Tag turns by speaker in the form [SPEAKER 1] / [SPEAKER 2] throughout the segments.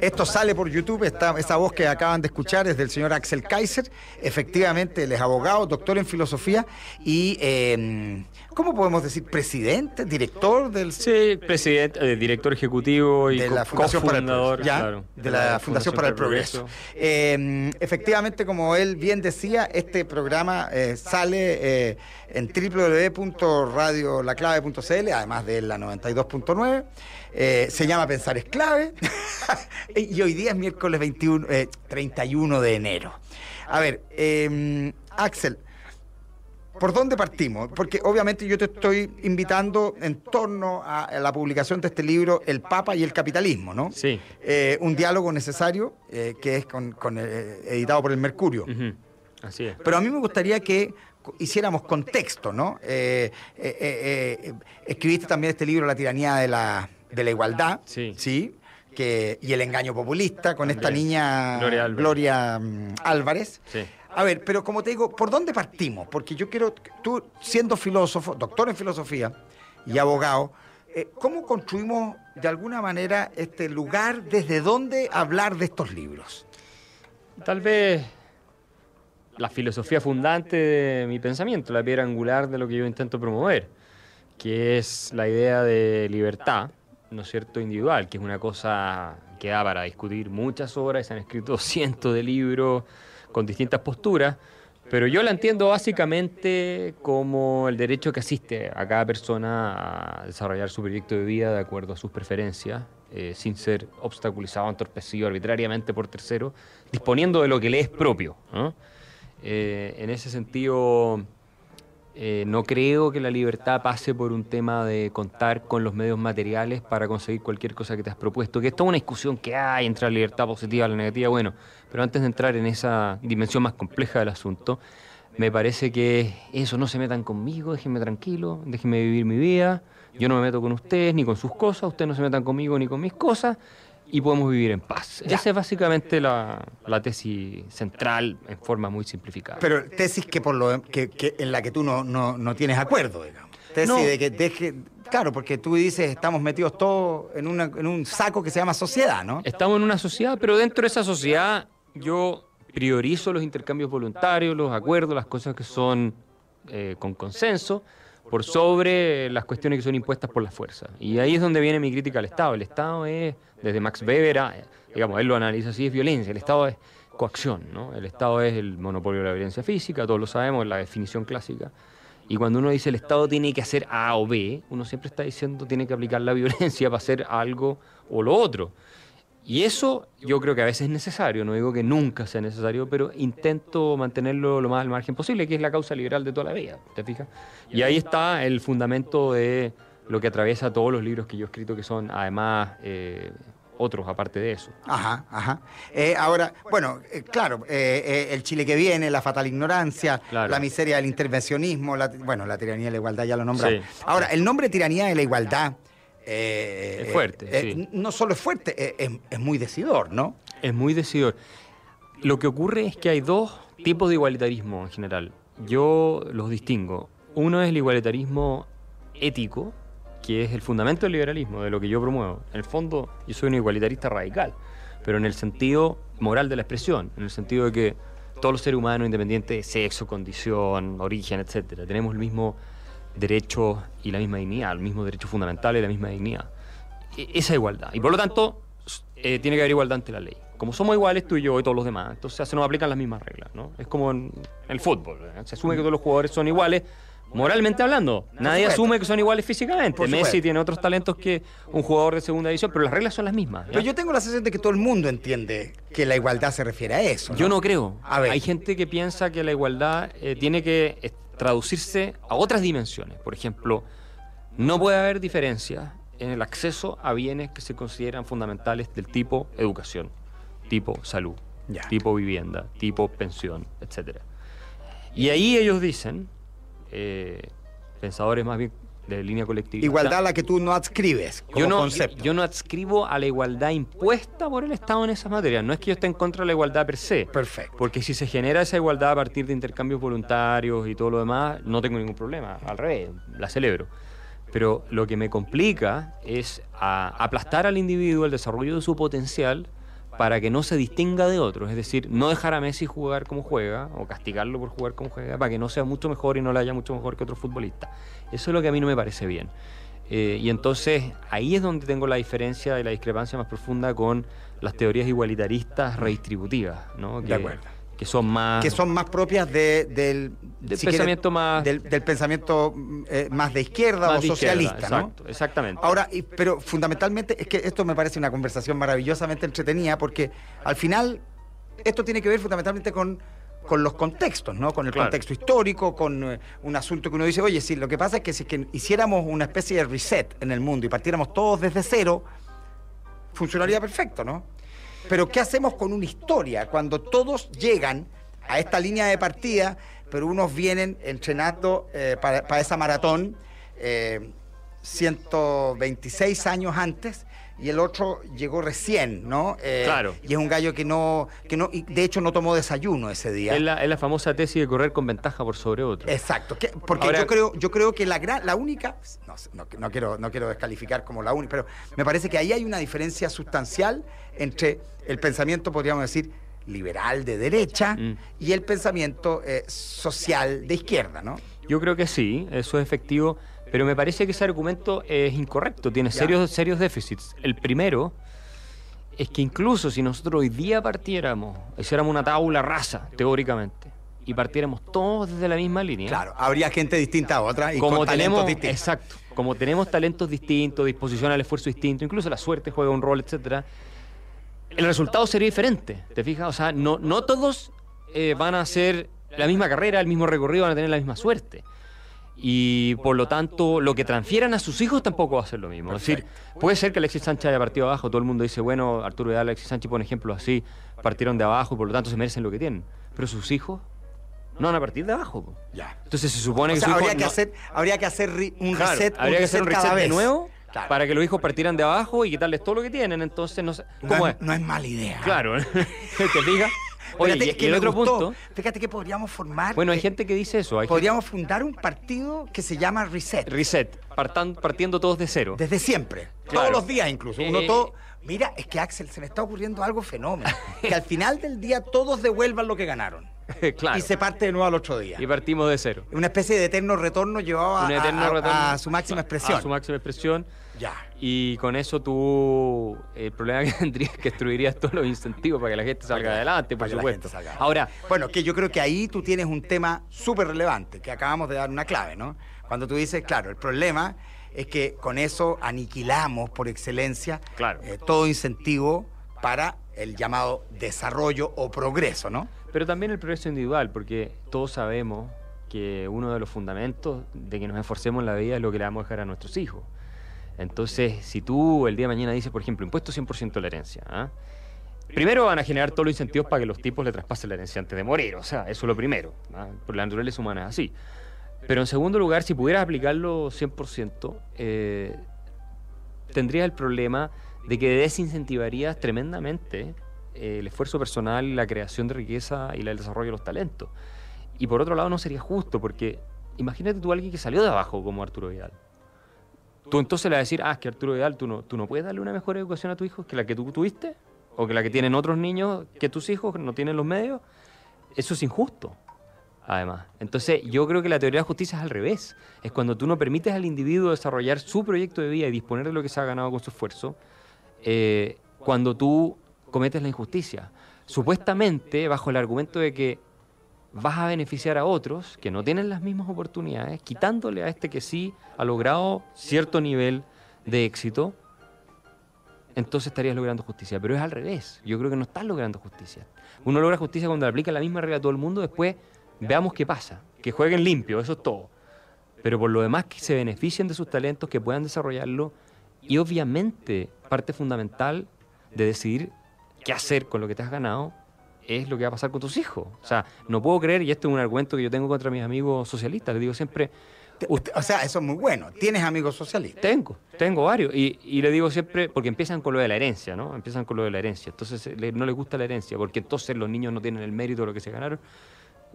[SPEAKER 1] Esto sale por YouTube, esta, esa voz que acaban de escuchar es del señor Axel Kaiser. Efectivamente, él es abogado, doctor en filosofía y, eh, ¿cómo podemos decir? ¿Presidente? ¿Director del...?
[SPEAKER 2] Sí, presidente, eh, director ejecutivo y
[SPEAKER 1] de la Fundación para el Progreso. ¿ya?
[SPEAKER 2] claro,
[SPEAKER 1] de la, Fundación para el Progreso. Eh, efectivamente, como él bien decía, este programa eh, sale eh, en www.radiolaclave.cl, además de la 92.9. Eh, se llama Pensar es clave. y hoy día es miércoles 21, eh, 31 de enero. A ver, eh, Axel, ¿Por dónde partimos? Porque obviamente yo te estoy invitando en torno a la publicación de este libro, El Papa y el Capitalismo, ¿no?
[SPEAKER 2] Sí.
[SPEAKER 1] Eh, un diálogo necesario que es con, con, editado por el Mercurio.
[SPEAKER 2] Así es.
[SPEAKER 1] Pero a mí me gustaría que hiciéramos contexto, ¿no? Eh, eh, eh, eh, escribiste también este libro, La tiranía de la, de la igualdad,
[SPEAKER 2] Sí.
[SPEAKER 1] Que, y el engaño populista con esta niña
[SPEAKER 2] Gloria Álvarez.
[SPEAKER 1] Gloria, mm, Álvarez.
[SPEAKER 2] Sí.
[SPEAKER 1] A ver, pero como te digo, ¿por dónde partimos? Porque yo quiero, tú siendo filósofo, doctor en filosofía y abogado, eh, ¿cómo construimos de alguna manera este lugar desde donde hablar de estos libros?
[SPEAKER 2] Tal vez la filosofía fundante de mi pensamiento, la piedra angular de lo que yo intento promover, que es la idea de libertad, ¿no es cierto?, individual, que es una cosa que da para discutir muchas obras, se han escrito cientos de libros con distintas posturas, pero yo la entiendo básicamente como el derecho que asiste a cada persona a desarrollar su proyecto de vida de acuerdo a sus preferencias, eh, sin ser obstaculizado, entorpecido arbitrariamente por terceros, disponiendo de lo que le es propio. Eh, en ese sentido, eh, no creo que la libertad pase por un tema de contar con los medios materiales para conseguir cualquier cosa que te has propuesto, que es toda una discusión que hay entre la libertad positiva y la negativa. Bueno, pero antes de entrar en esa dimensión más compleja del asunto, me parece que eso, no se metan conmigo, déjenme tranquilo, déjenme vivir mi vida, yo no me meto con ustedes ni con sus cosas, ustedes no se metan conmigo ni con mis cosas, y podemos vivir en paz. Esa es básicamente la, la tesis central en forma muy simplificada.
[SPEAKER 1] Pero tesis que por lo que, que en la que tú no, no, no tienes acuerdo, digamos. Tesis
[SPEAKER 2] No.
[SPEAKER 1] de que deje. Claro, porque tú dices estamos metidos todos en, una, en un saco que se llama sociedad, ¿no?
[SPEAKER 2] Estamos en una sociedad, pero dentro de esa sociedad yo priorizo los intercambios voluntarios, los acuerdos, las cosas que son eh, con consenso, por sobre las cuestiones que son impuestas por la fuerza. Y ahí es donde viene mi crítica al Estado. El Estado es, desde Max Weber, a- digamos, él lo analiza así, es violencia. El Estado es coacción, ¿no? El Estado es el monopolio de la violencia física, todos lo sabemos, es la definición clásica. Y cuando uno dice el Estado tiene que hacer A o B, uno siempre está diciendo tiene que aplicar la violencia para hacer algo o lo otro. Y eso yo creo que a veces es necesario, no digo que nunca sea necesario, pero intento mantenerlo lo más al margen posible, que es la causa liberal de toda la vida, ¿te fijas? Y ahí está el fundamento de lo que atraviesa todos los libros que yo he escrito, que son además eh, otros aparte de eso.
[SPEAKER 1] Ajá, ajá. Eh, ahora, bueno, eh, claro, eh, eh, el Chile que viene, la fatal ignorancia,
[SPEAKER 2] Claro.
[SPEAKER 1] la miseria del intervencionismo, la, bueno, la tiranía de la igualdad ya lo nombramos.
[SPEAKER 2] Sí.
[SPEAKER 1] Ahora, el nombre tiranía de la igualdad. Eh,
[SPEAKER 2] Es fuerte,
[SPEAKER 1] eh,
[SPEAKER 2] sí.
[SPEAKER 1] No solo es fuerte, eh, es, es muy decidor, ¿no?
[SPEAKER 2] Es muy decidor. Lo que ocurre es que hay dos tipos de igualitarismo en general. Yo los distingo. Uno es el igualitarismo ético, que es el fundamento del liberalismo, de lo que yo promuevo. En el fondo, yo soy un igualitarista radical, pero en el sentido moral de la expresión, en el sentido de que todos los seres humanos, independiente de sexo, condición, origen, etcétera, tenemos el mismo derecho y la misma dignidad, el mismo derecho fundamental y la misma dignidad. E- esa igualdad. Y por lo tanto, eh, tiene que haber igualdad ante la ley. Como somos iguales tú y yo y todos los demás, entonces se nos aplican las mismas reglas, ¿no? Es como en el fútbol, ¿eh? se asume que todos los jugadores son iguales, moralmente hablando. Nadie asume que son iguales físicamente. Messi tiene otros talentos que un jugador de segunda división, pero las reglas son las mismas. ¿ya?
[SPEAKER 1] Pero yo tengo la sensación de que todo el mundo entiende que la igualdad se refiere a eso.
[SPEAKER 2] Yo no creo.
[SPEAKER 1] A ver.
[SPEAKER 2] Hay gente que piensa que la igualdad eh, tiene que traducirse a otras dimensiones. Por ejemplo, no puede haber diferencias en el acceso a bienes que se consideran fundamentales del tipo educación, tipo salud,
[SPEAKER 1] Ya.
[SPEAKER 2] tipo vivienda, tipo pensión, etcétera. Y ahí ellos dicen, eh, pensadores más bien de línea colectiva.
[SPEAKER 1] Igualdad a la que tú no adscribes como
[SPEAKER 2] Yo no,
[SPEAKER 1] concepto.
[SPEAKER 2] yo no adscribo a la igualdad impuesta por el Estado en esas materias. No es que yo esté en contra de la igualdad per se.
[SPEAKER 1] Perfecto.
[SPEAKER 2] Porque si se genera esa igualdad a partir de intercambios voluntarios y todo lo demás, no tengo ningún problema. Al revés, la celebro. Pero lo que me complica es a- aplastar al individuo, el desarrollo de su potencial, para que no se distinga de otros, es decir, no dejar a Messi jugar como juega o castigarlo por jugar como juega, para que no sea mucho mejor y no le haya mucho mejor que otro futbolista. Eso es lo que a mí no me parece bien. Eh, y entonces ahí es donde tengo la diferencia y la discrepancia más profunda con las teorías igualitaristas redistributivas, ¿no?
[SPEAKER 1] de acuerdo
[SPEAKER 2] que son más
[SPEAKER 1] que son más propias del,
[SPEAKER 2] pensamiento más
[SPEAKER 1] del, pensamiento eh, más de izquierda o socialista ¿no?
[SPEAKER 2] exactamente
[SPEAKER 1] ahora pero fundamentalmente es que esto me parece una conversación maravillosamente entretenida porque al final esto tiene que ver fundamentalmente con con los contextos, ¿no? Con el contexto histórico, con eh, un asunto que uno dice, oye, sí, lo que pasa es que si es que hiciéramos una especie de reset en el mundo y partiéramos todos desde cero, funcionaría perfecto, ¿no? Pero ¿qué hacemos con una historia cuando todos llegan a esta línea de partida, pero unos vienen entrenando eh, para, esa maratón 126 eh, años antes y el otro llegó recién, ¿no?
[SPEAKER 2] Eh, claro.
[SPEAKER 1] Y es un gallo que no, que no, de hecho no tomó desayuno ese día.
[SPEAKER 2] Es la, famosa tesis de correr con ventaja por sobre otro.
[SPEAKER 1] Exacto, porque yo creo, yo creo que la gran, la única, no, quiero, no quiero descalificar como la única, pero me parece que ahí hay una diferencia sustancial entre el pensamiento, podríamos decir, liberal de derecha mm. y el pensamiento eh, social de izquierda, ¿no?
[SPEAKER 2] Yo creo que sí, eso es efectivo. Pero me parece que ese argumento es incorrecto, tiene serios, serios déficits. El primero es que incluso si nosotros hoy día partiéramos, hiciéramos una tabla rasa, teóricamente, y partiéramos todos desde la misma línea.
[SPEAKER 1] Claro, habría gente distinta a otra y
[SPEAKER 2] como
[SPEAKER 1] con
[SPEAKER 2] tenemos,
[SPEAKER 1] distintos.
[SPEAKER 2] Exacto. Como tenemos talentos distintos, disposición al esfuerzo distinto, incluso la suerte juega un rol, etcétera, el resultado sería diferente. ¿Te fijas? O sea, no, no todos eh, van a hacer la misma carrera, el mismo recorrido, van a tener la misma suerte y por lo tanto lo que transfieran a sus hijos tampoco va a ser lo mismo. Es decir, puede ser que Alexis Sánchez haya partido abajo, todo el mundo dice, bueno, Arturo Vidal, Alexis Sánchez, por ejemplo, así, partieron de abajo y por lo tanto se merecen lo que tienen. Pero sus hijos no van a partir de abajo.
[SPEAKER 1] Ya.
[SPEAKER 2] Entonces se supone que
[SPEAKER 1] habría, que hacer, habría que hacer un reset,
[SPEAKER 2] habría que hacer un reset de nuevo. Para que los hijos partieran de abajo y quitarles todo lo que tienen, entonces no sé.
[SPEAKER 1] ¿Cómo es, No es mala idea.
[SPEAKER 2] Claro, te diga
[SPEAKER 1] Oye, y, el otro punto. Fíjate que podríamos formar.
[SPEAKER 2] Bueno, hay gente que dice eso.
[SPEAKER 1] podríamos fundar un partido que se llama Reset.
[SPEAKER 2] Reset, partiendo todos de cero.
[SPEAKER 1] Desde siempre. Todos los días incluso. Uno eh, todo. Mira, es que Axel, se me está ocurriendo algo fenómeno. que al final del día todos devuelvan lo que ganaron.
[SPEAKER 2] claro.
[SPEAKER 1] Y se parte de nuevo al otro día.
[SPEAKER 2] Y partimos de cero.
[SPEAKER 1] Una especie de eterno retorno llevado a, a, su máxima expresión.
[SPEAKER 2] A su máxima expresión.
[SPEAKER 1] Ya.
[SPEAKER 2] Y con eso tú, el problema que tendrías es que destruirías todos los incentivos para que la gente salga adelante, por supuesto.
[SPEAKER 1] Ahora, bueno, que yo creo que ahí tú tienes un tema súper relevante, que acabamos de dar una clave, ¿no? Cuando tú dices, claro, el problema es que con eso aniquilamos por excelencia eh, todo incentivo para el llamado desarrollo o progreso, ¿no?
[SPEAKER 2] Pero también el progreso individual, porque todos sabemos que uno de los fundamentos de que nos esforcemos en la vida es lo que le vamos a dejar a nuestros hijos. Entonces, si tú el día de mañana dices, por ejemplo, impuesto 100% de la herencia, ¿ah? primero van a generar todos los incentivos para que los tipos le traspasen la herencia antes de morir, o sea, eso es lo primero, ¿ah? por la naturaleza humana es así. Pero en segundo lugar, si pudieras aplicarlo 100%, eh, tendrías el problema de que desincentivarías tremendamente eh, el esfuerzo personal, la creación de riqueza y el desarrollo de los talentos. Y por otro lado, no sería justo, porque imagínate tú a alguien que salió de abajo como Arturo Vidal Tú entonces le vas a decir, ah, es que Arturo Vidal, tú no, tú no puedes darle una mejor educación a tu hijo que la que tú tuviste, o que la que tienen otros niños que tus hijos no tienen los medios. Eso es injusto, además. Entonces, yo creo que la teoría de justicia es al revés. Es cuando tú no permites al individuo desarrollar su proyecto de vida y disponer de lo que se ha ganado con su esfuerzo, eh, cuando tú cometes la injusticia. Supuestamente, bajo el argumento de que vas a beneficiar a otros que no tienen las mismas oportunidades, quitándole a este que sí ha logrado cierto nivel de éxito, entonces estarías logrando justicia. Pero es al revés. Yo creo que no estás logrando justicia. Uno logra justicia cuando aplica la misma regla a todo el mundo, después veamos qué pasa. Que jueguen limpio, eso es todo. Pero por lo demás, que se beneficien de sus talentos, que puedan desarrollarlo. Y obviamente, parte fundamental de decidir qué hacer con lo que te has ganado es lo que va a pasar con tus hijos. O sea, no puedo creer, y esto es un argumento que yo tengo contra mis amigos socialistas, les digo siempre...
[SPEAKER 1] o sea, eso es muy bueno. ¿Tienes amigos socialistas?
[SPEAKER 2] Tengo, tengo varios. Y, y le digo siempre, porque empiezan con lo de la herencia, ¿no? Empiezan con lo de la herencia. Entonces no les gusta la herencia, porque entonces los niños no tienen el mérito de lo que se ganaron.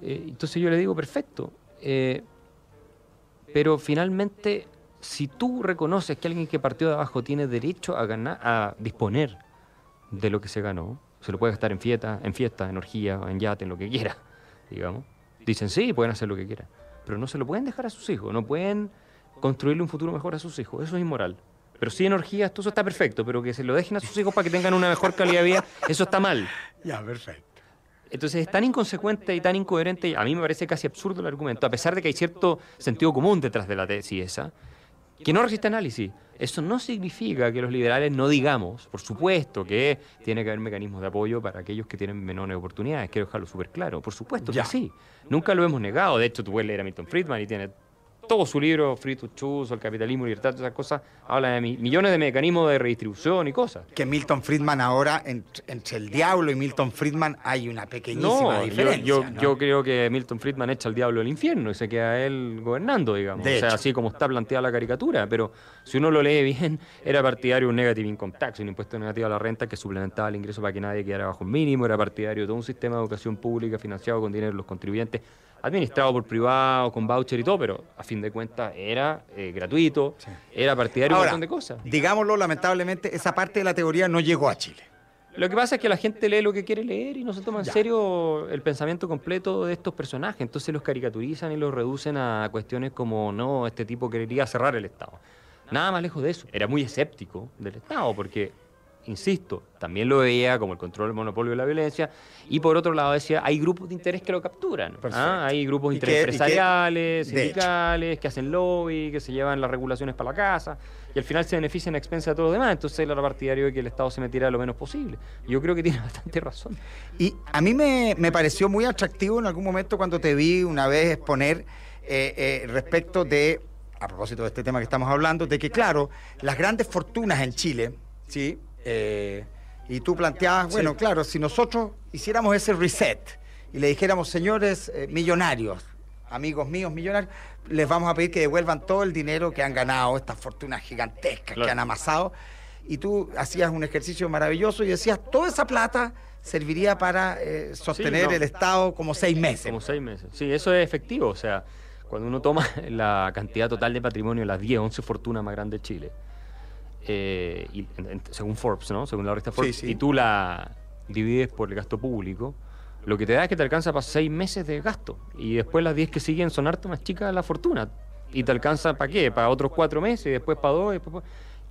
[SPEAKER 2] Eh, entonces yo le digo, perfecto. Eh, pero finalmente, si tú reconoces que alguien que partió de abajo tiene derecho a ganar, a disponer de lo que se ganó, Se lo puede gastar en fiesta, en fiesta, en orgía, en yate, en lo que quiera, digamos. Dicen, sí, pueden hacer lo que quieran, pero no se lo pueden dejar a sus hijos, no pueden construirle un futuro mejor a sus hijos. Eso es inmoral. Pero sí en orgías, todo eso está perfecto, pero que se lo dejen a sus hijos para que tengan una mejor calidad de vida, eso está mal.
[SPEAKER 1] Ya, perfecto.
[SPEAKER 2] Entonces es tan inconsecuente y tan incoherente, a mí me parece casi absurdo el argumento, a pesar de que hay cierto sentido común detrás de la tesis esa, que no resiste análisis. Eso no significa que los liberales no digamos, por supuesto, que tiene que haber mecanismos de apoyo para aquellos que tienen menores oportunidades. Quiero dejarlo súper claro. Por supuesto que sí. Nunca lo hemos negado. De hecho, tú puedes leer a Milton Friedman y tiene todo su libro, Free to Choose, el capitalismo, libertad, todas esas cosas, habla de millones de mecanismos de redistribución y cosas.
[SPEAKER 1] Que Milton Friedman ahora, entre, el diablo y Milton Friedman hay una pequeñísima diferencia.
[SPEAKER 2] Yo, yo, creo que Milton Friedman echa al diablo del infierno y se queda él gobernando, digamos. o sea, así como está planteada la caricatura, pero si uno lo lee bien, era partidario de un negative income tax, un impuesto negativo a la renta que suplementaba el ingreso para que nadie quedara bajo el mínimo, era partidario de todo un sistema de educación pública financiado con dinero de los contribuyentes administrado por privado, con voucher y todo, pero a fin de cuentas era eh, gratuito, era partidario de un montón de cosas.
[SPEAKER 1] Digámoslo, lamentablemente, esa parte de la teoría no llegó a Chile.
[SPEAKER 2] Lo que pasa es que la gente lee lo que quiere leer y no se toma en serio el pensamiento completo de estos personajes. Entonces los caricaturizan y los reducen a cuestiones como, no, este tipo quería cerrar el Estado. Nada más lejos de eso. Era muy escéptico del Estado porque insisto, también lo veía como el control del monopolio de la violencia, y por otro lado decía, hay grupos de interés que lo capturan, ¿ah? hay grupos de interés empresariales, sindicales, que hacen lobby, que se llevan las regulaciones para la casa, y al final se benefician a expensas de todos los demás, entonces él era partidario de que el Estado se metiera lo menos posible. Yo creo que tiene bastante razón.
[SPEAKER 1] Y a mí me, pareció muy atractivo en algún momento cuando te vi una vez exponer eh, eh, respecto de a propósito de este tema que estamos hablando, de que, claro, las grandes fortunas en Chile, ¿sí? Eh, y tú planteabas, bueno, claro, si nosotros hiciéramos ese reset y le dijéramos, señores eh, millonarios, amigos míos millonarios, les vamos a pedir que devuelvan todo el dinero que han ganado, estas fortunas gigantescas que han amasado, y tú hacías un ejercicio maravilloso y decías, toda esa plata serviría para eh, sostener el Estado como seis meses.
[SPEAKER 2] Como seis meses. Sí, eso es efectivo. O sea, cuando uno toma la cantidad total de patrimonio, las 10, 11 fortunas más grandes de Chile, eh, y, según Forbes, ¿no? Según la revista Forbes, y tú la divides por el gasto público, lo que te da es que te alcanza para seis meses de gasto. Y después las diez que siguen son harto más chicas la fortuna. Y te alcanza para qué? Para otros cuatro meses, y después para dos,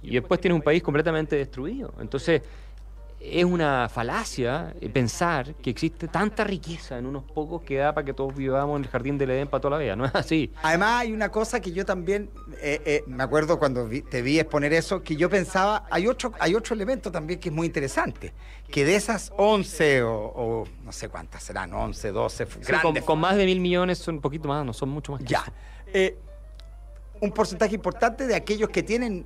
[SPEAKER 2] y después tienes un país completamente destruido. Entonces, es una falacia pensar que existe tanta riqueza en unos pocos que da para que todos vivamos en el jardín del Edén para toda la vida. No es así.
[SPEAKER 1] Además, hay una cosa que yo también eh, eh, me acuerdo cuando te vi exponer eso, que yo pensaba, hay otro, hay otro elemento también que es muy interesante, que de esas 11 o, no sé cuántas serán, 11, 12,
[SPEAKER 2] grandes, con, más de mil millones son un poquito más, no son mucho más.
[SPEAKER 1] ya. Eh, un porcentaje importante de aquellos que tienen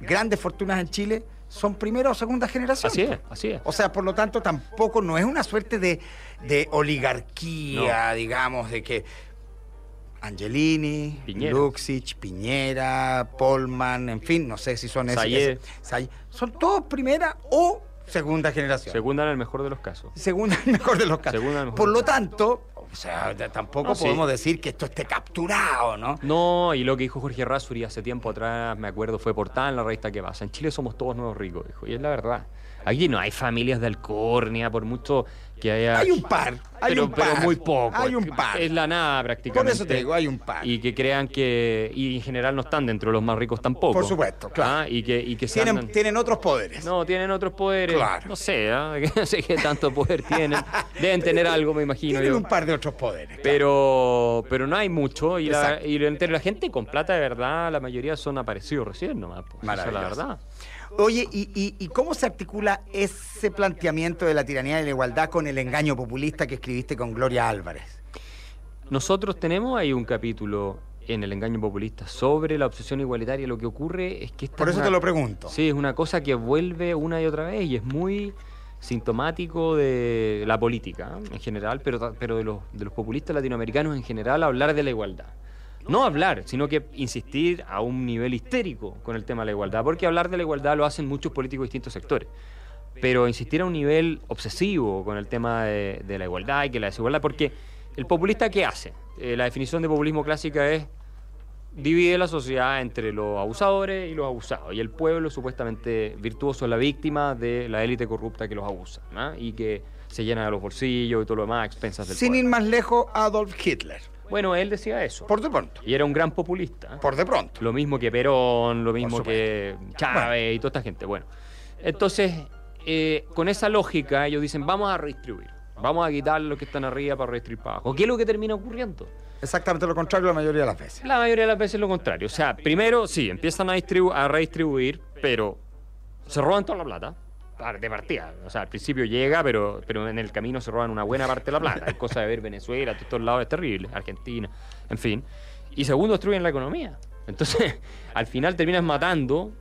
[SPEAKER 1] grandes fortunas en Chile son primera o segunda generación.
[SPEAKER 2] Así es, así es.
[SPEAKER 1] O sea, por lo tanto, tampoco no es una suerte de, oligarquía, digamos, de que Angelini, Luxich, Piñera, Polman, en fin, no sé si son esos. Son todos primera o segunda generación.
[SPEAKER 2] Segunda en el mejor de los casos.
[SPEAKER 1] Segunda en el mejor de los casos. Por lo tanto, o sea, tampoco podemos decir que esto esté capturado, ¿no?
[SPEAKER 2] No, y lo que dijo Jorge Rasuri hace tiempo atrás, me acuerdo, fue portada en la revista que pasa. En Chile somos todos nuevos ricos, dijo. Y es la verdad. Aquí no hay familias de Alcornia, por mucho que haya...
[SPEAKER 1] Hay un par, hay
[SPEAKER 2] pero,
[SPEAKER 1] un par.
[SPEAKER 2] Pero muy poco.
[SPEAKER 1] Hay un par.
[SPEAKER 2] Es la nada prácticamente.
[SPEAKER 1] Por eso te digo, hay un par.
[SPEAKER 2] Y que crean que... Y en general no están dentro de los más ricos tampoco.
[SPEAKER 1] Por supuesto, claro.
[SPEAKER 2] Ah, y que, y que
[SPEAKER 1] tienen, tienen otros poderes.
[SPEAKER 2] No, tienen otros poderes. Claro. No sé, ¿eh? no sé qué tanto poder tienen. Deben tener algo, me imagino
[SPEAKER 1] tienen un par de otros poderes.
[SPEAKER 2] Pero, pero no hay mucho. Y, la, y entre la gente con plata de verdad, la mayoría son aparecidos recién nomás. Pues, esa es la verdad.
[SPEAKER 1] Oye, ¿y, cómo se articula ese planteamiento de la tiranía y la igualdad con el engaño populista que escribiste con Gloria Álvarez?
[SPEAKER 2] Nosotros tenemos ahí un capítulo en el engaño populista sobre la obsesión igualitaria. Lo que ocurre es que esta
[SPEAKER 1] Por eso te lo pregunto.
[SPEAKER 2] Sí, es una cosa que vuelve una y otra vez y es muy sintomático de la política en general, pero, pero de, los, de los populistas latinoamericanos en general, hablar de la igualdad no hablar, sino que insistir a un nivel histérico con el tema de la igualdad, porque hablar de la igualdad lo hacen muchos políticos de distintos sectores. Pero insistir a un nivel obsesivo con el tema de, la igualdad y que la desigualdad, porque el populista ¿qué hace? Eh, la definición de populismo clásica es divide la sociedad entre los abusadores y los abusados. Y el pueblo, supuestamente virtuoso, es la víctima de la élite corrupta que los abusa ¿no? y que se llena de los bolsillos y todo lo demás a expensas del
[SPEAKER 1] Sin ir más lejos, Adolf Hitler.
[SPEAKER 2] Bueno, él decía eso.
[SPEAKER 1] Por de pronto.
[SPEAKER 2] Y era un gran populista.
[SPEAKER 1] Por de pronto.
[SPEAKER 2] Lo mismo que Perón, lo mismo que Chávez y toda esta gente. Bueno, entonces, eh, con esa lógica, ellos dicen, vamos a redistribuir. Vamos a quitar los que están arriba para redistribuir para abajo. ¿Qué es lo que termina ocurriendo?
[SPEAKER 1] Exactamente lo contrario la mayoría de las veces.
[SPEAKER 2] La mayoría de las veces lo contrario. O sea, primero, sí, empiezan a, a redistribuir, pero se roban toda la plata. De partida. O sea, al principio llega, pero, pero en el camino se roban una buena parte de la plata. Hay cosa de ver Venezuela, todos estos lados es terrible, Argentina, en fin. Y segundo, destruyen la economía. Entonces, al final terminas matando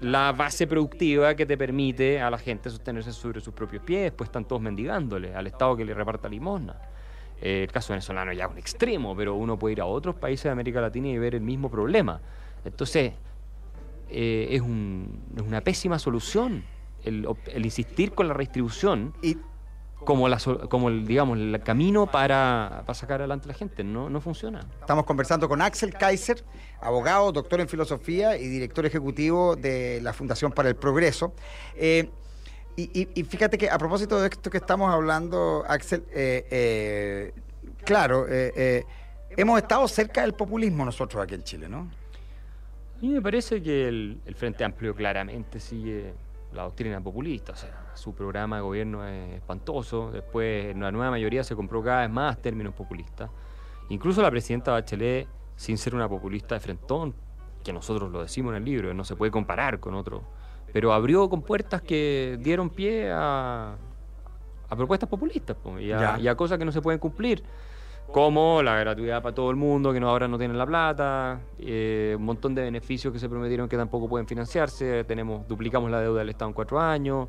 [SPEAKER 2] la base productiva que te permite a la gente sostenerse sobre sus propios pies, pues están todos mendigándole al Estado que le reparta limosna. Eh, el caso venezolano ya es un extremo, pero uno puede ir a otros países de América Latina y ver el mismo problema. Entonces, eh, es, un- es una pésima solución el, insistir con la redistribución
[SPEAKER 1] Y
[SPEAKER 2] como, la, como el, digamos, el camino para, para sacar adelante a la gente. No, no funciona.
[SPEAKER 1] Estamos conversando con Axel Kaiser, abogado, doctor en filosofía y director ejecutivo de la Fundación para el Progreso. Eh, y, y- y fíjate que a propósito de esto que estamos hablando, Axel, eh, eh, claro, hemos estado cerca del populismo nosotros aquí en Chile, ¿no?
[SPEAKER 2] A mí me parece que el, el Frente Amplio claramente sigue la doctrina populista, o sea, su programa de gobierno es espantoso, después la nueva mayoría se compró cada vez más términos populistas, incluso la presidenta Bachelet, sin ser una populista de frentón, que nosotros lo decimos en el libro, no se puede comparar con otro, pero abrió con puertas que dieron pie a, a propuestas populistas po, y, a,
[SPEAKER 1] Ya.
[SPEAKER 2] y a cosas que no se pueden cumplir como la gratuidad para todo el mundo, que ahora no tienen la plata, eh, un montón de beneficios que se prometieron que tampoco pueden financiarse, tenemos, duplicamos la deuda del Estado en cuatro años,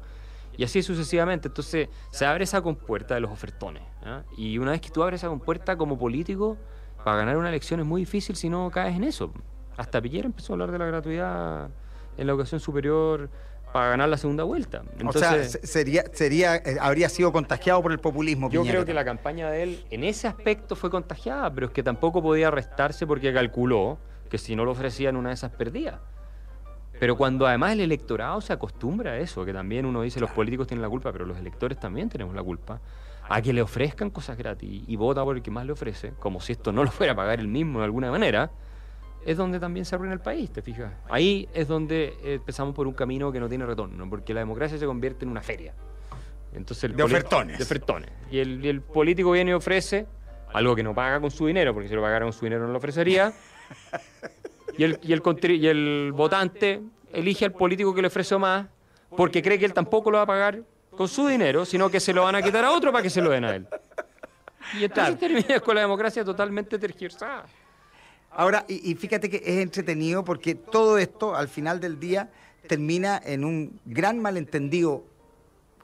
[SPEAKER 2] y así sucesivamente. Entonces se abre esa compuerta de los ofertones. ¿ah? Y una vez que tú abres esa compuerta como político, para ganar una elección es muy difícil si no caes en eso. Hasta Piñera empezó a hablar de la gratuidad en la educación superior para ganar la segunda vuelta.
[SPEAKER 1] o sea,
[SPEAKER 2] Entonces-
[SPEAKER 1] se- sería, sería, eh, habría sido contagiado por el populismo.
[SPEAKER 2] yo
[SPEAKER 1] Piñera.
[SPEAKER 2] creo que la campaña de él en ese aspecto fue contagiada, pero es que tampoco podía restarse porque calculó que si no lo ofrecían una de esas perdía. Pero cuando además el electorado se acostumbra a eso, que también uno dice los políticos tienen la culpa, pero los electores también tenemos la culpa, a que le ofrezcan cosas gratis y vota por el que más le ofrece, como si esto no lo fuera a pagar él mismo de alguna manera, es donde también se arruina el país, ¿te fijas? Ahí es donde empezamos por un camino que no tiene retorno, porque la democracia se convierte en una feria. Entonces el
[SPEAKER 1] De ofertones.
[SPEAKER 2] De ofertones. Y el, y el político viene y ofrece algo que no paga con su dinero, porque si lo pagara con su dinero no lo ofrecería. Y el, y el, y el votante elige al político que le ofreció más porque cree que él tampoco lo va a pagar con su dinero, sino que se lo van a quitar a otro para que se lo den a él. Y entonces terminas con la democracia totalmente tergiversada.
[SPEAKER 1] Ahora, y, y fíjate que es entretenido porque todo esto, al final del día, termina en un gran malentendido,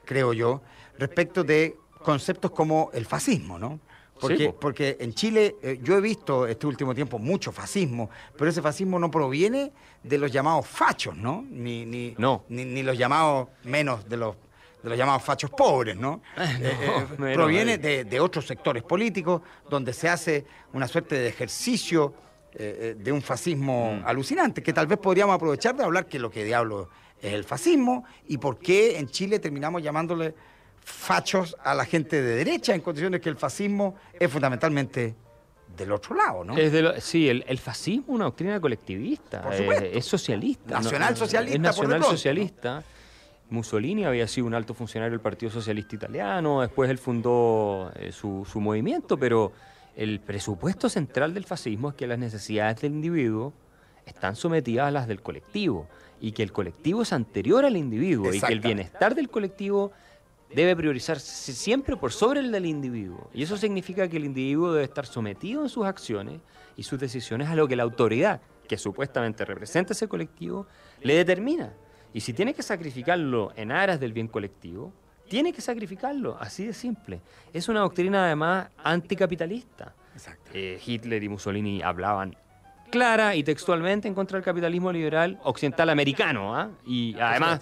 [SPEAKER 1] creo yo, respecto de conceptos como el fascismo, ¿no? Porque,
[SPEAKER 2] Sí, po.
[SPEAKER 1] porque en Chile eh, yo he visto este último tiempo mucho fascismo, pero ese fascismo no proviene de los llamados fachos, ¿no? Ni, ni,
[SPEAKER 2] No.
[SPEAKER 1] ni, ni los llamados menos de los de los llamados fachos pobres, ¿no? Eh, eh,
[SPEAKER 2] menos
[SPEAKER 1] proviene
[SPEAKER 2] ahí.
[SPEAKER 1] de, de otros sectores políticos donde se hace una suerte de ejercicio eh, eh, de un fascismo
[SPEAKER 2] Mm.
[SPEAKER 1] alucinante, que tal vez podríamos aprovechar de hablar que lo que diablo es el fascismo y por qué en Chile terminamos llamándole fachos a la gente de derecha en condiciones que el fascismo es fundamentalmente del otro lado, ¿no?
[SPEAKER 2] Es de lo- sí, el, el fascismo es una doctrina colectivista,
[SPEAKER 1] Por
[SPEAKER 2] eh,
[SPEAKER 1] supuesto.
[SPEAKER 2] es socialista. no-
[SPEAKER 1] Nacionalsocialista,
[SPEAKER 2] Es nacional socialista. Mussolini había sido un alto funcionario del Partido Socialista Italiano, después él fundó eh, su, su movimiento, pero el presupuesto central del fascismo es que las necesidades del individuo están sometidas a las del colectivo y que el colectivo es anterior al individuo y que el bienestar del colectivo debe priorizarse siempre por sobre el del individuo. Y eso significa que el individuo debe estar sometido en sus acciones y sus decisiones a lo que la autoridad, que supuestamente representa ese colectivo, le determina. Y si tiene que sacrificarlo en aras del bien colectivo, tiene que sacrificarlo, así de simple. Es una doctrina además anticapitalista.
[SPEAKER 1] Exacto.
[SPEAKER 2] Eh, Hitler y Mussolini hablaban clara y textualmente en contra del capitalismo liberal occidental americano, ¿ah? y además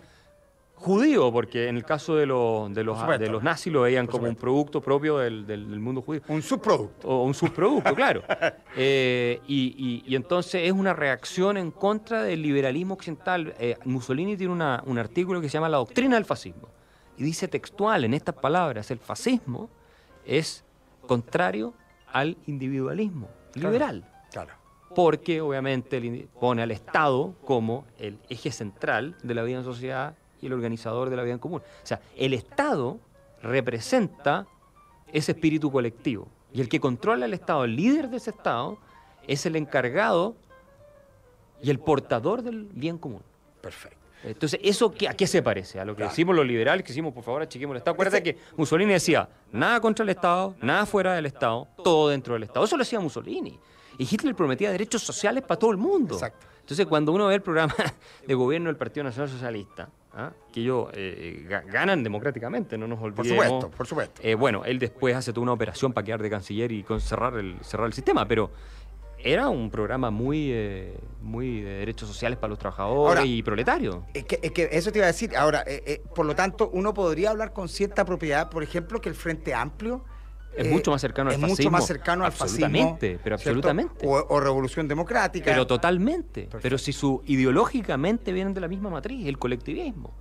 [SPEAKER 2] judío, porque en el caso de los, de los,
[SPEAKER 1] Por supuesto.
[SPEAKER 2] de los nazis lo veían como un producto propio del, del- del mundo judío.
[SPEAKER 1] Un subproducto.
[SPEAKER 2] O un subproducto, claro. Eh, y, y- y entonces es una reacción en contra del liberalismo occidental. Eh, Mussolini tiene una- un artículo que se llama La doctrina del fascismo. Y dice textual, en estas palabras, el fascismo es contrario al individualismo liberal.
[SPEAKER 1] Claro.
[SPEAKER 2] Porque obviamente pone al Estado como el eje central de la vida en sociedad y el organizador de la vida en común. O sea, el Estado representa ese espíritu colectivo. Y el que controla el Estado, el líder de ese Estado, es el encargado y el portador del bien común.
[SPEAKER 1] Perfecto.
[SPEAKER 2] Entonces, ¿eso qué- a qué se parece? A lo que
[SPEAKER 1] Claro.
[SPEAKER 2] decimos los liberales, que decimos, por favor, achiquemos el Estado. Acuérdate que Mussolini decía, nada contra el Estado, nada fuera del Estado, todo dentro del Estado. Eso lo decía Mussolini. Y Hitler prometía derechos sociales para todo el mundo.
[SPEAKER 1] Exacto.
[SPEAKER 2] Entonces, cuando uno ve el programa de gobierno del Partido Nacional Socialista, ¿ah? que ellos eh, ga- ganan democráticamente, no nos
[SPEAKER 1] Por
[SPEAKER 2] olvidemos.
[SPEAKER 1] supuesto, por supuesto.
[SPEAKER 2] Eh, bueno, él después hace toda una operación para quedar de canciller y con- cerrar el, cerrar el sistema, pero era un programa muy, eh, muy de derechos sociales para los trabajadores
[SPEAKER 1] Ahora,
[SPEAKER 2] y proletarios.
[SPEAKER 1] Es que, es que eso te iba a decir. Ahora, eh, eh, por lo tanto, uno podría hablar con cierta propiedad, por ejemplo, que el Frente Amplio
[SPEAKER 2] Es
[SPEAKER 1] eh,
[SPEAKER 2] mucho más cercano al
[SPEAKER 1] es
[SPEAKER 2] fascismo.
[SPEAKER 1] mucho más cercano al fascismo.
[SPEAKER 2] Absolutamente, pero absolutamente.
[SPEAKER 1] O, o Revolución Democrática.
[SPEAKER 2] Pero totalmente.
[SPEAKER 1] Perfecto.
[SPEAKER 2] Pero si su ideológicamente vienen de la misma matriz, el colectivismo.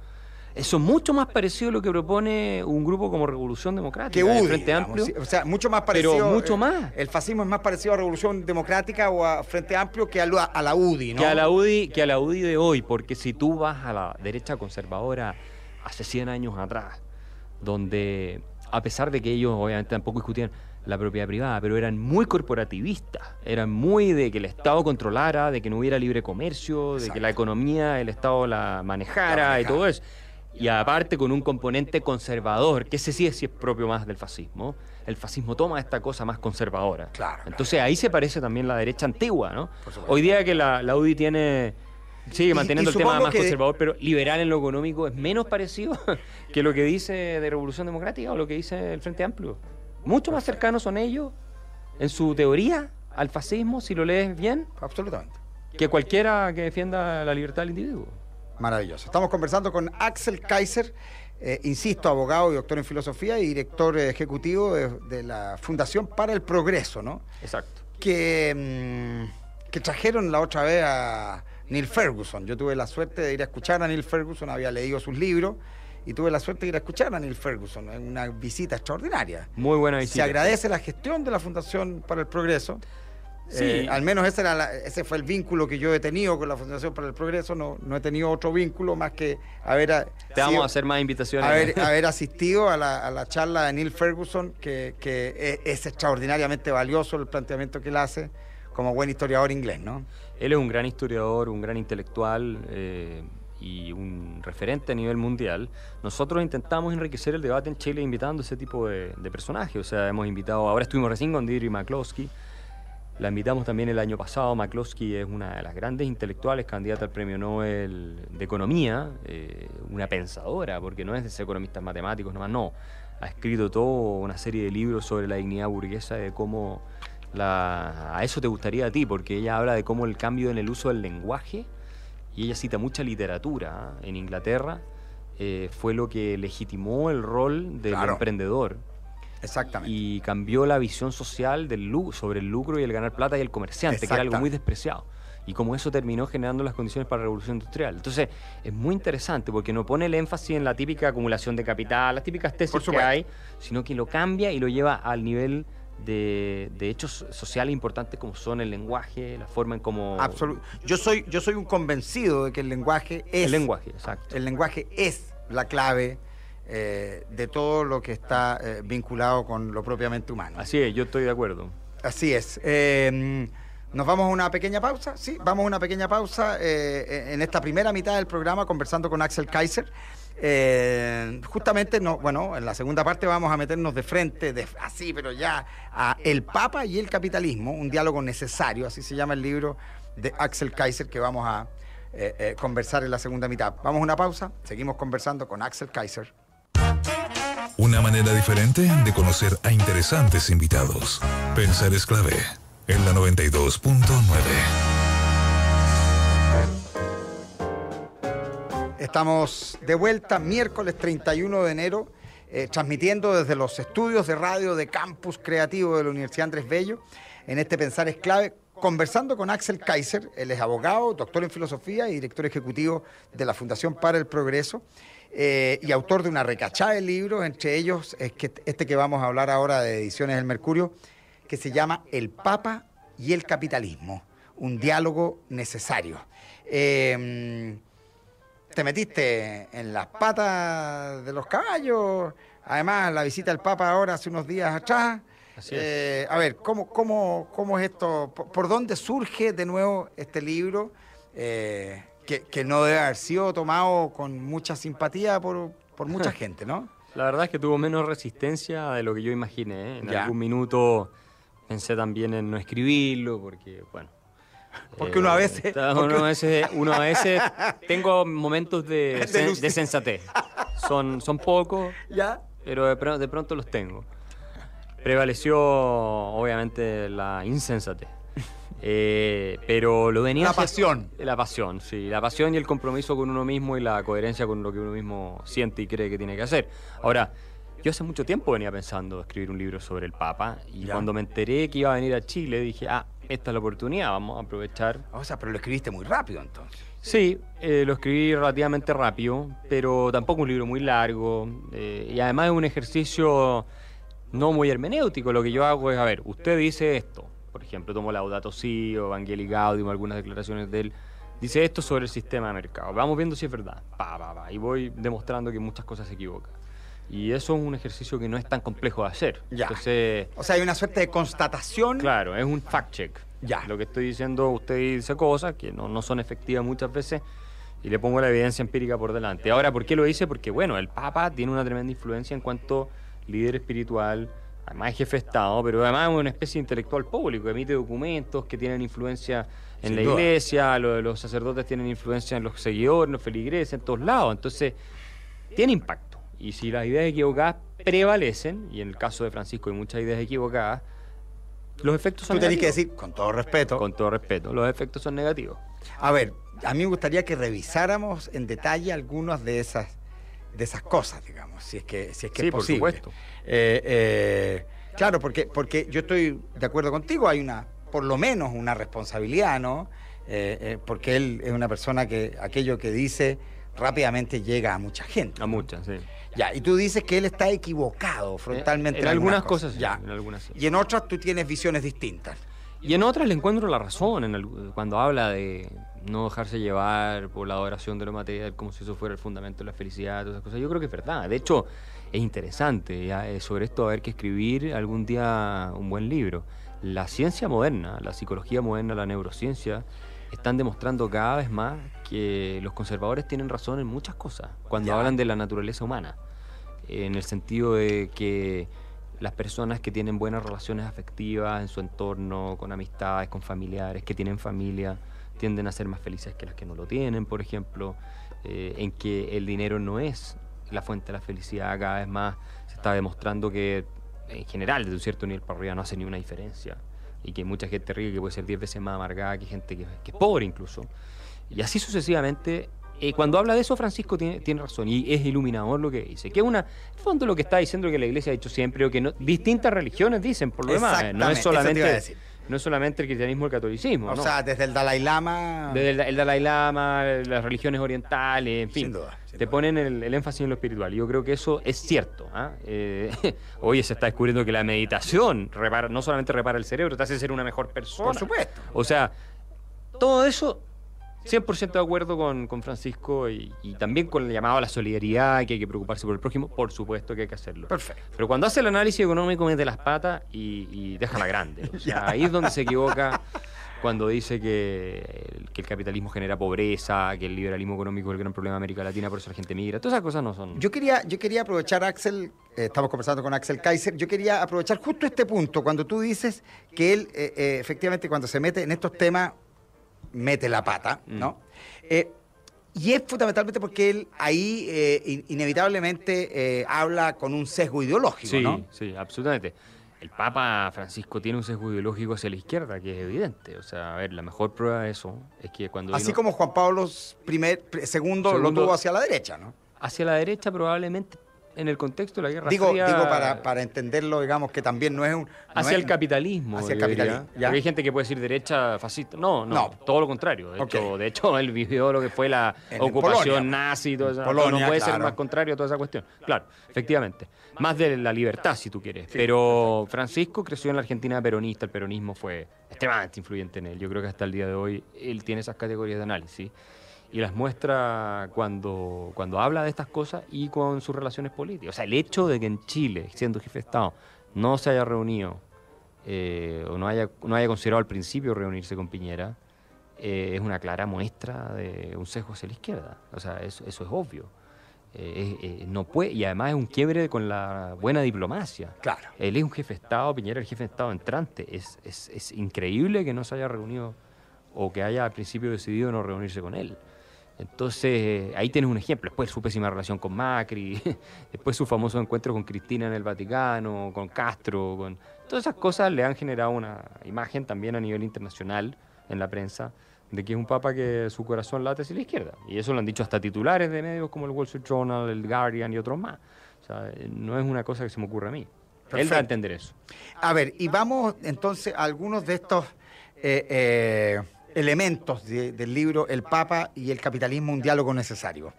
[SPEAKER 2] Eso es mucho más parecido a lo que propone un grupo como Revolución Democrática,
[SPEAKER 1] que UDI,
[SPEAKER 2] Frente
[SPEAKER 1] digamos,
[SPEAKER 2] Amplio.
[SPEAKER 1] sí, o sea, mucho más
[SPEAKER 2] Pero
[SPEAKER 1] parecido.
[SPEAKER 2] mucho
[SPEAKER 1] eh,
[SPEAKER 2] más.
[SPEAKER 1] El fascismo es más parecido a Revolución Democrática o a Frente Amplio que a, la- a la UDI, ¿no?
[SPEAKER 2] Que a la UDI, que a la UDI de hoy, porque si tú vas a la derecha conservadora hace 100 años atrás, donde a pesar de que ellos obviamente tampoco discutían la propiedad privada, pero eran muy corporativistas, eran muy de que el Estado controlara, de que no hubiera libre comercio, de que la economía el Estado la manejara,
[SPEAKER 1] La
[SPEAKER 2] y todo eso. Y aparte con un componente conservador, que ese sí es, sí es propio más del fascismo. El fascismo toma esta cosa más conservadora.
[SPEAKER 1] Claro,
[SPEAKER 2] Entonces ahí se parece también la derecha antigua, ¿no? Hoy día que la, la UDI tiene sigue manteniendo
[SPEAKER 1] y
[SPEAKER 2] el tema más
[SPEAKER 1] que-
[SPEAKER 2] conservador, pero liberal en lo económico es menos parecido que lo que dice de Revolución Democrática o lo que dice el Frente Amplio. Mucho más cercanos son ellos en su teoría al fascismo, si lo lees bien,
[SPEAKER 1] Absolutamente.
[SPEAKER 2] que cualquiera que defienda la libertad del individuo.
[SPEAKER 1] Maravilloso. Estamos conversando con Axel Kaiser, eh, insisto, abogado y doctor en filosofía y director ejecutivo de, de la Fundación para el Progreso, ¿no?
[SPEAKER 2] Exacto.
[SPEAKER 1] Que, mm, que trajeron la otra vez a Neil Ferguson. Yo tuve la suerte de ir a escuchar a Neil Ferguson, había leído sus libros y tuve la suerte de ir a escuchar a Neil Ferguson en una visita extraordinaria.
[SPEAKER 2] Muy buena
[SPEAKER 1] Se
[SPEAKER 2] visita.
[SPEAKER 1] agradece la gestión de la Fundación para el Progreso.
[SPEAKER 2] Sí.
[SPEAKER 1] Eh, al menos ese, era la- ese fue el vínculo que yo he tenido con la Fundación para el Progreso. No, no he tenido otro vínculo más que haber, a-
[SPEAKER 2] Te vamos
[SPEAKER 1] sido-
[SPEAKER 2] a hacer más invitaciones.
[SPEAKER 1] haber, haber asistido a la, a la charla de Neil Ferguson, que, que es, es extraordinariamente valioso el planteamiento que él hace como buen historiador inglés, ¿no?
[SPEAKER 2] Él es un gran historiador, un gran intelectual eh, y un referente a nivel mundial. Nosotros intentamos enriquecer el debate en Chile invitando ese tipo de, de personajes. O sea, hemos invitado, ahora estuvimos recién con Deirdre McCloskey. La invitamos también el año pasado. McCloskey es una de las grandes intelectuales, candidata al Premio Nobel de Economía, eh, una pensadora, porque no es de ser economistas matemáticos nomás, no. Ha escrito toda una serie de libros sobre la dignidad burguesa, de cómo la, a eso te gustaría a ti, porque ella habla de cómo el cambio en el uso del lenguaje, y ella cita mucha literatura ¿ah? en Inglaterra, eh, fue lo que legitimó el rol del
[SPEAKER 1] Claro.
[SPEAKER 2] emprendedor
[SPEAKER 1] Exactamente.
[SPEAKER 2] y cambió la visión social del sobre el lucro y el ganar plata y el comerciante, que era algo muy despreciado. Y como eso terminó generando las condiciones para la revolución industrial. Entonces, es muy interesante porque no pone el énfasis en la típica acumulación de capital, las típicas tesis que hay, sino que lo cambia y lo lleva al nivel de, de hechos sociales importantes como son el lenguaje, la forma en cómo...
[SPEAKER 1] Absolu- yo soy yo soy un convencido de que el lenguaje es
[SPEAKER 2] El lenguaje, exacto.
[SPEAKER 1] el lenguaje es la clave eh, de todo lo que está eh, vinculado con lo propiamente humano.
[SPEAKER 2] Así es, yo estoy de acuerdo.
[SPEAKER 1] Así es. Eh, Nos vamos a una pequeña pausa, sí, vamos a una pequeña pausa en esta primera mitad del programa conversando con Axel Kaiser. Eh, justamente, no, bueno, en la segunda parte vamos a meternos de frente, de, así, pero ya, a El Papa y el capitalismo, un diálogo necesario, así se llama el libro de Axel Kaiser que vamos a eh, eh, conversar en la segunda mitad. Vamos a una pausa, seguimos conversando con Axel Kaiser.
[SPEAKER 3] Una manera diferente de conocer a interesantes invitados. Pensar es clave. En la 92.9.
[SPEAKER 1] Estamos de vuelta miércoles 31 de enero, eh, transmitiendo desde los estudios de radio de Campus Creativo de la Universidad Andrés Bello, en este Pensar es Clave, conversando con Axel Kaiser, él es abogado, doctor en filosofía y director ejecutivo de la Fundación para el Progreso. Eh, y autor de una recachada de libros, entre ellos es que este que vamos a hablar ahora de Ediciones del Mercurio, que se llama El Papa y el Capitalismo, un diálogo necesario. Eh, te metiste en las patas de los caballos. Además, la visita del Papa ahora hace unos días atrás. Eh, a ver, ¿cómo, cómo, ¿cómo es esto? ¿Por, dónde surge de nuevo este libro? Eh, que, no debe haber sido tomado con mucha simpatía por, mucha gente, ¿no?
[SPEAKER 2] La verdad es que tuvo menos resistencia de lo que yo imaginé. ¿eh? En algún minuto pensé también en no escribirlo, porque, bueno,
[SPEAKER 1] porque uno a veces.
[SPEAKER 2] Uno, a veces, tengo momentos de, de, sensatez. Son, son pocos, ¿Ya? pero de, de, pronto los tengo. Prevaleció, obviamente, la insensatez. Eh, pero lo venía.
[SPEAKER 1] La pasión.
[SPEAKER 2] La pasión, sí. La pasión y el compromiso con uno mismo y la coherencia con lo que uno mismo siente y cree que tiene que hacer. Ahora, yo hace mucho tiempo venía pensando escribir un libro sobre el Papa y cuando me enteré que iba a venir a Chile dije, ah, esta es la oportunidad, vamos a aprovechar.
[SPEAKER 1] O sea, pero lo escribiste muy rápido entonces.
[SPEAKER 2] Sí, eh, lo escribí relativamente rápido, pero tampoco un libro muy largo. Eh, y además es un ejercicio no muy hermenéutico. Lo que yo hago es, a ver, usted dice esto. Por ejemplo, tomo Laudato Si o Evangelii Gaudium, algunas declaraciones de él. Dice esto sobre el sistema de mercado. Vamos viendo si es verdad. Pa, pa, pa. Y voy demostrando que muchas cosas se equivocan. Y eso es un ejercicio que no es tan complejo de hacer.
[SPEAKER 1] Ya. o sea, hay una suerte de constatación.
[SPEAKER 2] Claro, es un fact-check. Ya. Lo que estoy diciendo, usted dice cosas que no, no son efectivas muchas veces y le pongo la evidencia empírica por delante. Ahora, ¿por qué lo hice? Porque, bueno, el Papa tiene una tremenda influencia en cuanto líder espiritual, además es jefe de Estado, pero además es una especie de intelectual público, emite documentos que tienen influencia en la iglesia, los, los sacerdotes tienen influencia en los seguidores, en los feligreses, en todos lados. Entonces, tiene impacto. Y si las ideas equivocadas prevalecen, y en el caso de Francisco hay muchas ideas equivocadas, los efectos son
[SPEAKER 1] Tú tenés que decir, con todo respeto.
[SPEAKER 2] Con todo respeto, los efectos son negativos.
[SPEAKER 1] A ver, a mí me gustaría que revisáramos en detalle algunas de esas, de esas cosas, digamos, si es que, si es, que
[SPEAKER 2] sí,
[SPEAKER 1] es posible.
[SPEAKER 2] por supuesto.
[SPEAKER 1] Eh, eh, claro, porque, porque yo estoy de acuerdo contigo, hay una, por lo menos una responsabilidad, ¿no? Eh, porque él es una persona que aquello que dice rápidamente llega a mucha gente.
[SPEAKER 2] A muchas, sí.
[SPEAKER 1] Ya, y tú dices que él está equivocado frontalmente.
[SPEAKER 2] En, algunas, cosas, ya. En algunas,
[SPEAKER 1] Y en otras tú tienes visiones distintas.
[SPEAKER 2] Y en otras le encuentro la razón en cuando habla de no dejarse llevar por la adoración de lo material como si eso fuera el fundamento de la felicidad, todas esas cosas. Yo creo que es verdad. De hecho, es interesante eh, sobre esto haber que escribir algún día un buen libro. La ciencia moderna, la psicología moderna, la neurociencia, están demostrando cada vez más que los conservadores tienen razón en muchas cosas cuando hablan de la naturaleza humana en el sentido de que las personas que tienen buenas relaciones afectivas en su entorno, con amistades, con familiares, que tienen familia, tienden a ser más felices que las que no lo tienen, por ejemplo, eh, en que el dinero no es la fuente de la felicidad, cada vez más se está demostrando que en general desde un cierto nivel para arriba no hace ni una diferencia y que mucha gente rica que puede ser 10 veces más amargada que gente que, que es pobre incluso. Y así sucesivamente eh, cuando habla de eso, Francisco tiene, tiene, razón y es iluminador lo que dice. Que es una, en fondo, lo que está diciendo que la iglesia ha dicho siempre, o que no, distintas religiones dicen, por lo demás. No es solamente. No es solamente el cristianismo y el catolicismo.
[SPEAKER 1] O sea, desde el Dalai Lama.
[SPEAKER 2] Desde el, Dalai Lama, las religiones orientales, en fin. Sin duda. te ponen el, énfasis en lo espiritual. Y yo creo que eso es cierto. ¿ah? Eh, hoy se está descubriendo que la meditación repara, no solamente repara el cerebro, te hace ser una mejor persona.
[SPEAKER 1] Por supuesto.
[SPEAKER 2] O sea, todo eso 100% de acuerdo con, Francisco y, también con el llamado a la solidaridad, que hay que preocuparse por el prójimo, por supuesto que hay que hacerlo.
[SPEAKER 1] Perfecto.
[SPEAKER 2] Pero cuando hace el análisis económico mete las patas y, deja la grande. O sea, ahí es donde se equivoca cuando dice que, el capitalismo genera pobreza, que el liberalismo económico es el gran problema de América Latina, por eso la gente migra. Todas esas cosas no son...
[SPEAKER 1] Yo quería, yo quería aprovechar, Axel, eh, estamos conversando con Axel Kaiser, yo quería aprovechar justo este punto, cuando tú dices que él, eh, eh, efectivamente, cuando se mete en estos temas mete la pata, mm. ¿no? Eh, y es fundamentalmente porque él ahí eh, inevitablemente eh, habla con un sesgo ideológico,
[SPEAKER 2] sí,
[SPEAKER 1] ¿no?
[SPEAKER 2] Sí, absolutamente. el Papa Francisco tiene un sesgo ideológico hacia la izquierda, que es evidente. O sea, a ver, la mejor prueba de eso es que cuando...
[SPEAKER 1] Así
[SPEAKER 2] vino-
[SPEAKER 1] como Juan Pablo II lo
[SPEAKER 2] Segundo-
[SPEAKER 1] tuvo hacia la derecha, ¿no?
[SPEAKER 2] Hacia la derecha probablemente en el contexto de la Guerra
[SPEAKER 1] Digo,
[SPEAKER 2] Fría...
[SPEAKER 1] digo para, para entenderlo, digamos, que también no es un... no
[SPEAKER 2] Hacia
[SPEAKER 1] es-
[SPEAKER 2] el capitalismo.
[SPEAKER 1] Hacia el capitalismo, ya.
[SPEAKER 2] Porque hay gente que puede decir derecha fascista. No, no,
[SPEAKER 1] No.
[SPEAKER 2] todo lo contrario. De, hecho, de hecho, él vivió lo que fue la
[SPEAKER 1] En
[SPEAKER 2] ocupación
[SPEAKER 1] Polonia.
[SPEAKER 2] nazi y todo eso.
[SPEAKER 1] Polonia,
[SPEAKER 2] no puede ser más contrario a toda esa cuestión. Claro, efectivamente. Más de la libertad, si tú quieres. Pero Francisco creció en la Argentina peronista. El peronismo fue extremadamente influyente en él. Yo creo que hasta el día de hoy él tiene esas categorías de análisis. Y las muestra cuando, cuando habla de estas cosas y con sus relaciones políticas. O sea, el hecho de que en Chile, siendo jefe de Estado, no se haya reunido eh, o no haya, no haya considerado al principio reunirse con Piñera, eh, es una clara muestra de un sesgo hacia la izquierda. O sea, eso, eso es obvio. Eh, eh, no puede, y además es un quiebre con la buena diplomacia.
[SPEAKER 1] Claro.
[SPEAKER 2] Él es un jefe de Estado, Piñera es el jefe de Estado entrante. Es, es, es increíble que no se haya reunido o que haya al principio decidido no reunirse con él. Entonces, eh, ahí tienes un ejemplo. Después su pésima relación con Macri, después su famoso encuentro con Cristina en el Vaticano, con Castro, con... Todas esas cosas le han generado una imagen también a nivel internacional en la prensa de que es un papa que su corazón late hacia la izquierda. Y eso lo han dicho hasta titulares de medios como el Wall Street Journal, el Guardian y otros más. O sea, no es una cosa que se me ocurre a mí. Él
[SPEAKER 1] Perfecto.
[SPEAKER 2] a entender eso.
[SPEAKER 1] A ver, y vamos entonces a algunos de estos eh, eh, elementos de- del libro El Papa y el capitalismo, un diálogo necesario.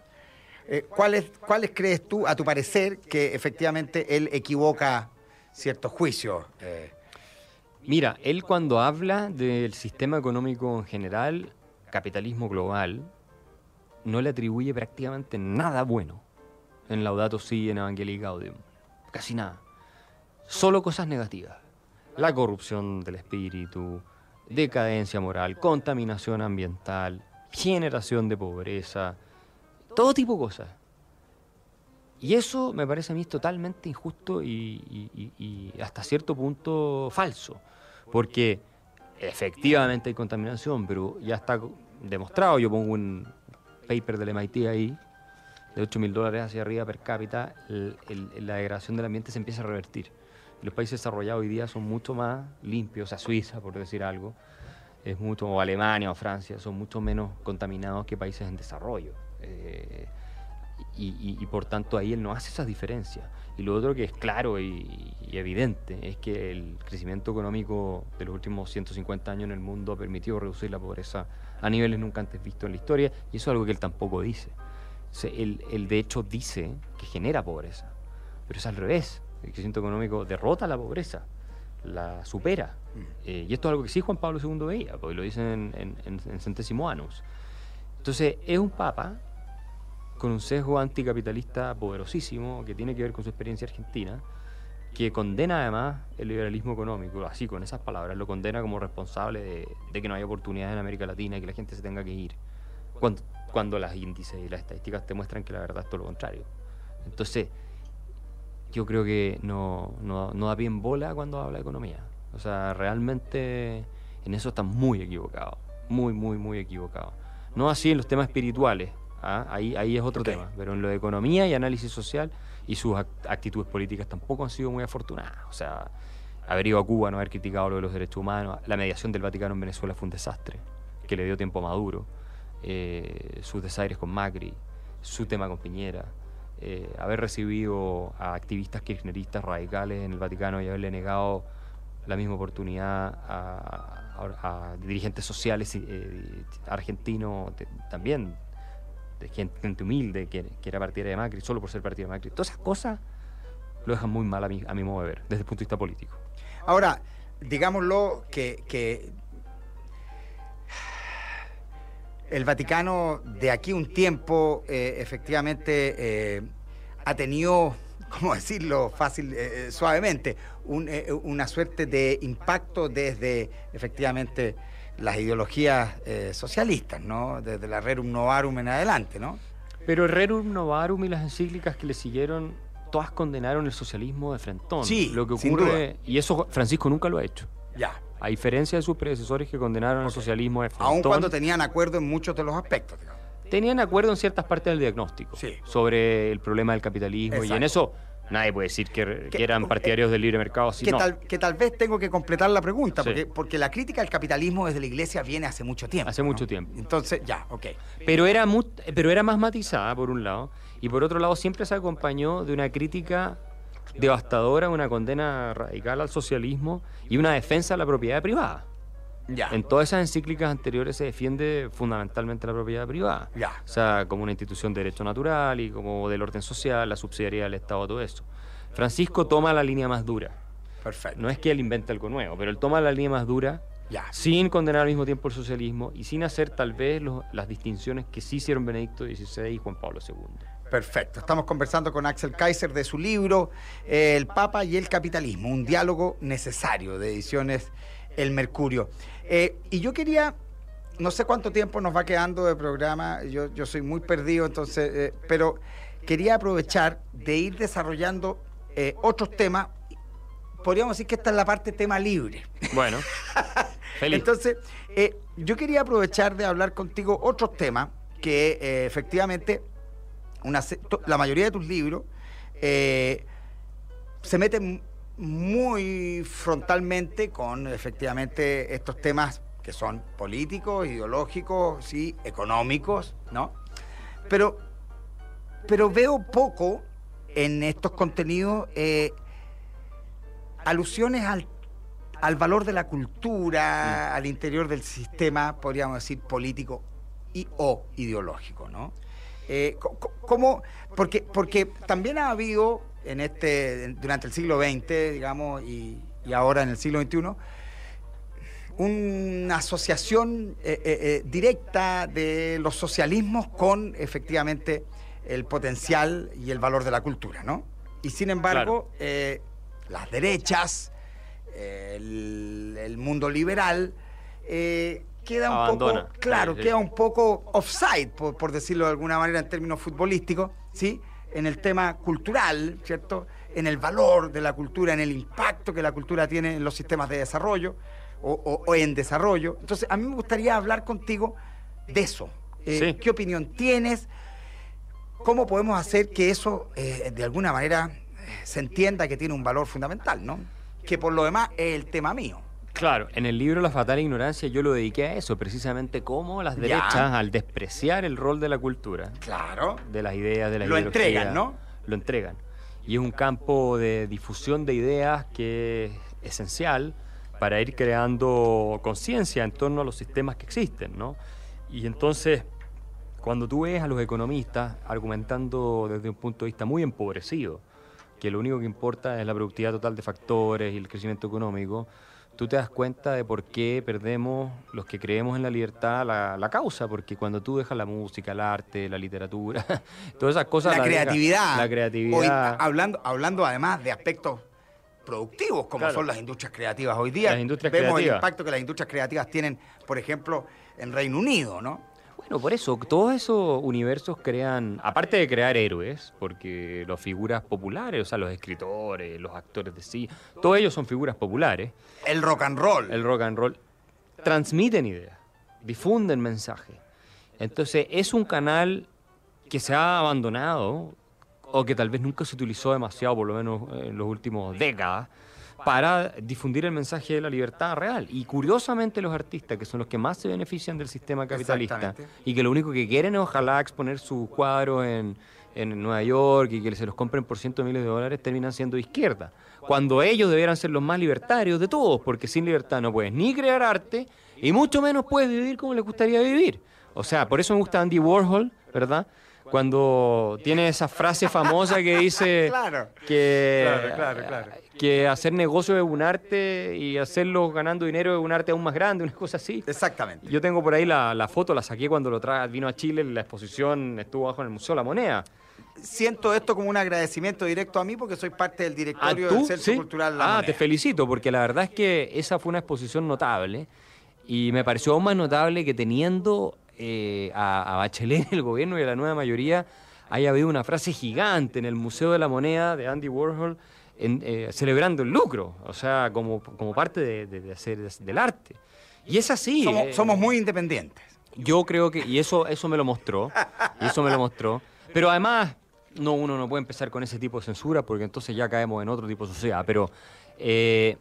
[SPEAKER 1] Eh, ¿cuáles, ¿Cuáles crees tú, a tu parecer, que efectivamente él equivoca ciertos juicios? Eh,
[SPEAKER 2] Mira, él cuando habla del sistema económico en general, capitalismo global, no le atribuye prácticamente nada bueno en Laudato Si, en Evangelii Gaudium. Casi nada. Solo cosas negativas. La corrupción del espíritu, decadencia moral, contaminación ambiental, generación de pobreza, todo tipo de cosas. Y eso me parece a mí totalmente injusto y, hasta cierto punto falso. Porque efectivamente hay contaminación, pero ya está demostrado. Yo pongo un paper del MIT ahí, de 8 mil dólares hacia arriba per cápita, el- el- la degradación del ambiente se empieza a revertir. Los países desarrollados hoy día son mucho más limpios, o sea, Suiza, por decir algo, es mucho, o Alemania o Francia, son mucho menos contaminados que países en desarrollo. Eh, y, por tanto ahí él no hace esas diferencias. Y lo otro que es claro y, evidente es que el crecimiento económico de los últimos 150 años en el mundo ha permitido reducir la pobreza a niveles nunca antes vistos en la historia y eso es algo que él tampoco dice. O él, de hecho dice que genera pobreza, pero es al revés. El crecimiento económico derrota la pobreza, la supera. Eh, y esto es algo que sí Juan Pablo II veía, porque lo dice en, en, en- en Centésimo Annus. Entonces, es un papa con un sesgo anticapitalista poderosísimo que tiene que ver con su experiencia argentina, que condena además el liberalismo económico, así con esas palabras, lo condena como responsable de, de que no haya oportunidades en América Latina y que la gente se tenga que ir, cuando, cuando las índices y las estadísticas te muestran que la verdad es todo lo contrario. Entonces, yo creo que no, no, no da pie en bola cuando habla de economía. O sea, realmente en eso está muy equivocado, muy, muy, muy equivocado. No así en los temas espirituales, ¿ah? ahí, ahí es otro tema, pero en lo de economía y análisis social y sus act- actitudes políticas tampoco han sido muy afortunadas. O sea, haber ido a Cuba, no haber criticado lo de los derechos humanos, la mediación del Vaticano en Venezuela fue un desastre, que le dio tiempo a Maduro, eh, sus desaires con Macri, su tema con Piñera, eh, haber recibido a activistas kirchneristas radicales en el Vaticano y haberle negado la misma oportunidad a, dirigentes sociales eh, argentinos también, de gente, humilde que, que era partidaria de Macri, solo por ser partidaria de Macri. Todas esas cosas lo dejan muy mal a mi, a mi modo de ver, desde el punto de vista político.
[SPEAKER 1] Ahora, digámoslo que el Vaticano de aquí un tiempo eh, efectivamente eh, ha tenido, ¿cómo decirlo fácil, eh, suavemente, un, una suerte de impacto desde efectivamente las ideologías socialistas, ¿no? Desde la Rerum Novarum en adelante, ¿no?
[SPEAKER 2] Pero el Rerum Novarum y las encíclicas que le siguieron, todas condenaron el socialismo de frentón.
[SPEAKER 1] Sí,
[SPEAKER 2] lo que
[SPEAKER 1] sin
[SPEAKER 2] ocurre, y eso Francisco nunca lo ha hecho.
[SPEAKER 1] Ya.
[SPEAKER 2] A diferencia de sus predecesores que condenaron el socialismo de
[SPEAKER 1] Aun cuando tenían acuerdo en muchos de los aspectos, digamos.
[SPEAKER 2] tenían acuerdo en ciertas partes del diagnóstico
[SPEAKER 1] Sí.
[SPEAKER 2] sobre el problema del capitalismo y en eso Nadie puede decir que, que eran partidarios del libre mercado.
[SPEAKER 1] que, tal, que tal vez tengo que completar la pregunta,
[SPEAKER 2] Sí.
[SPEAKER 1] porque, porque la crítica al capitalismo desde la iglesia viene hace mucho tiempo.
[SPEAKER 2] Hace
[SPEAKER 1] ¿no?
[SPEAKER 2] mucho tiempo.
[SPEAKER 1] Entonces, ya, ok.
[SPEAKER 2] Pero era, mu- pero era más matizada, por un lado, y por otro lado siempre se acompañó de una crítica devastadora, una condena radical al socialismo y una defensa de la propiedad privada.
[SPEAKER 1] Ya.
[SPEAKER 2] En todas esas encíclicas anteriores se defiende fundamentalmente la propiedad privada.
[SPEAKER 1] Ya.
[SPEAKER 2] O sea, como una institución de derecho natural y como del orden social, la subsidiariedad del Estado, todo eso. Francisco toma la línea más dura.
[SPEAKER 1] Perfecto.
[SPEAKER 2] No es que él invente algo nuevo, pero él toma la línea más dura
[SPEAKER 1] Ya.
[SPEAKER 2] sin condenar al mismo tiempo el socialismo y sin hacer tal vez los- las distinciones que sí hicieron Benedicto XVI y Juan Pablo II.
[SPEAKER 1] Perfecto. Estamos conversando con Axel Kaiser de su libro eh, El Papa y el Capitalismo, un diálogo necesario de ediciones El Mercurio. Eh, y yo quería, no sé cuánto tiempo nos va quedando de programa, yo, yo soy muy perdido, entonces, eh, pero quería aprovechar de ir desarrollando otros temas. Podríamos decir que esta es la parte tema libre.
[SPEAKER 2] Bueno, feliz.
[SPEAKER 1] Entonces, yo quería aprovechar de hablar contigo otros temas que efectivamente una la mayoría de tus libros eh, se meten muy frontalmente con efectivamente estos temas que son políticos, ideológicos, sí, económicos, ¿no? Pero, pero veo poco en estos contenidos eh, alusiones al al valor de la cultura, al interior del sistema, podríamos decir, político y o ideológico, ¿no? Eh, ¿Cómo? Porque, porque también ha habido en este, durante el siglo XX, digamos, y, y ahora en el siglo XXI, una asociación eh, eh, eh, directa de los socialismos con efectivamente el potencial y el valor de la cultura, ¿no? Y sin embargo, eh, las derechas, el, el mundo liberal, queda un
[SPEAKER 2] Abandona.
[SPEAKER 1] poco, claro,
[SPEAKER 2] Sí,
[SPEAKER 1] queda un poco offside, por, por decirlo de alguna manera en términos futbolísticos, ¿sí? En el tema cultural, ¿cierto? En el valor de la cultura, en el impacto que la cultura tiene en los sistemas de desarrollo o, o- o en desarrollo. Entonces, a mí me gustaría hablar contigo de eso. Eh,
[SPEAKER 2] Sí.
[SPEAKER 1] ¿Qué opinión tienes? ¿Cómo podemos hacer que eso, eh, de alguna manera, eh, se entienda que tiene un valor fundamental, ¿no? Que por lo demás es el tema mío.
[SPEAKER 2] Claro, en el libro La fatal ignorancia yo lo dediqué a eso, precisamente cómo las
[SPEAKER 1] Ya.
[SPEAKER 2] derechas, al despreciar el rol de la cultura,
[SPEAKER 1] Claro.
[SPEAKER 2] de las ideas, de la
[SPEAKER 1] Lo entregan, ¿no?
[SPEAKER 2] Lo entregan. Y es un campo de difusión de ideas que es esencial para ir creando conciencia en torno a los sistemas que existen, ¿no? Y entonces, cuando tú ves a los economistas argumentando desde un punto de vista muy empobrecido, que lo único que importa es la productividad total de factores y el crecimiento económico, tú te das cuenta de por qué perdemos los que creemos en la libertad la, la causa, porque cuando tú dejas la música, el arte, la literatura, todas esas cosas...
[SPEAKER 1] la
[SPEAKER 2] dejas-
[SPEAKER 1] creatividad.
[SPEAKER 2] La
[SPEAKER 1] Hoy,
[SPEAKER 2] creatividad.
[SPEAKER 1] hablando, hablando además de aspectos productivos, como
[SPEAKER 2] Claro.
[SPEAKER 1] son las industrias creativas hoy día.
[SPEAKER 2] Las industrias
[SPEAKER 1] Vemos el impacto que las industrias creativas tienen, por ejemplo, en Reino Unido, ¿no?
[SPEAKER 2] Bueno, por eso, todos esos universos crean, aparte de crear héroes, porque las figuras populares, o sea, los escritores, los actores de sí, todos ellos son figuras populares,
[SPEAKER 1] El rock and roll.
[SPEAKER 2] el rock and roll, transmiten ideas, difunden mensajes. Entonces, es un canal que se ha abandonado, o que tal vez nunca se utilizó demasiado, por lo menos en los últimos décadas, para difundir el mensaje de la libertad real. Y curiosamente los artistas, que son los que más se benefician del sistema capitalista, y que lo único que quieren es ojalá exponer sus cuadros en, en Nueva York y que se los compren por cientos de miles de dólares, terminan siendo de izquierda. Cuando ellos debieran ser los más libertarios de todos, porque sin libertad no puedes ni crear arte y mucho menos puedes vivir como les gustaría vivir. O sea, por eso me gusta Andy Warhol, ¿verdad? Cuando tiene esa frase famosa que dice
[SPEAKER 1] Claro.
[SPEAKER 2] que,
[SPEAKER 1] Claro, claro, claro.
[SPEAKER 2] que hacer negocio es un arte y hacerlo ganando dinero es un arte aún más grande, una cosa así.
[SPEAKER 1] Exactamente.
[SPEAKER 2] Yo tengo por ahí la, la foto, la saqué cuando lo tra vino a Chile, la exposición estuvo abajo en el Museo la Moneda.
[SPEAKER 1] Siento esto como un agradecimiento directo a mí porque soy parte del directorio del Centro
[SPEAKER 2] Sí.
[SPEAKER 1] Cultural La
[SPEAKER 2] Ah,
[SPEAKER 1] Moneda.
[SPEAKER 2] te felicito, porque la verdad es que esa fue una exposición notable y me pareció aún más notable que teniendo eh, a, a Bachelet el gobierno y a la nueva mayoría haya habido una frase gigante en el Museo de la Moneda de Andy Warhol en, eh, celebrando el lucro, o sea, como, como parte de, de- de hacer del arte. Y es así.
[SPEAKER 1] somos,
[SPEAKER 2] eh,
[SPEAKER 1] somos muy independientes.
[SPEAKER 2] Yo creo que, y eso, eso me lo mostró, y eso me lo mostró. Pero además, No, uno no puede empezar con ese tipo de censura porque entonces ya caemos en otro tipo de sociedad. Pero eh,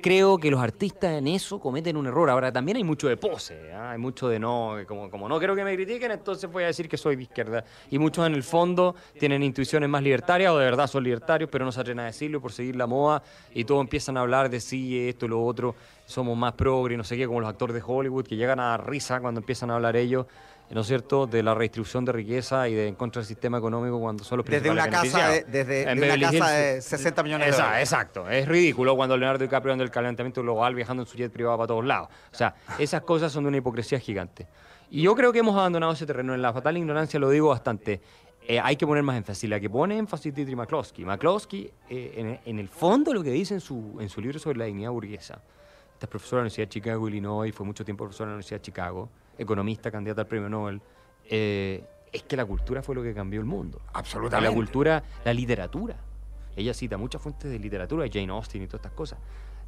[SPEAKER 2] creo que los artistas en eso cometen un error. Ahora, también hay mucho de pose, ¿ah? hay mucho de no, como, no quiero que me critiquen, entonces voy a decir que soy de izquierda. Y muchos en el fondo tienen intuiciones más libertarias o de verdad son libertarios, pero no se atreven a decirlo por seguir la moda y todos empiezan a hablar de sí, esto, lo otro, somos más progre, no sé qué, como los actores de Hollywood que llegan a risa cuando empiezan a hablar ellos. ¿No es cierto?, de la redistribución de riqueza y de en contra del sistema económico cuando son los
[SPEAKER 1] Desde una casa de, desde
[SPEAKER 2] En
[SPEAKER 1] de una casa de
[SPEAKER 2] Hills,
[SPEAKER 1] 60 millones de
[SPEAKER 2] Esa-
[SPEAKER 1] dólares.
[SPEAKER 2] Exacto, es ridículo cuando Leonardo DiCaprio anda el calentamiento global viajando en su jet privado para todos lados. O sea, esas cosas son de una hipocresía gigante. Y yo creo que hemos abandonado ese terreno. En la fatal ignorancia lo digo bastante. Eh, hay que poner más énfasis. La que pone énfasis Dietrich McCloskey. McCloskey, eh, en, en el fondo, lo que dice en su, en su libro sobre la dignidad burguesa. Esta es profesora de la Universidad de Chicago, Illinois, fue mucho tiempo profesora de la Universidad de Chicago, economista, candidata al premio Nobel. Eh, es que la cultura fue lo que cambió el mundo.
[SPEAKER 1] Absolutamente.
[SPEAKER 2] La cultura, la literatura. Ella cita muchas fuentes de literatura, Jane Austen y todas estas cosas,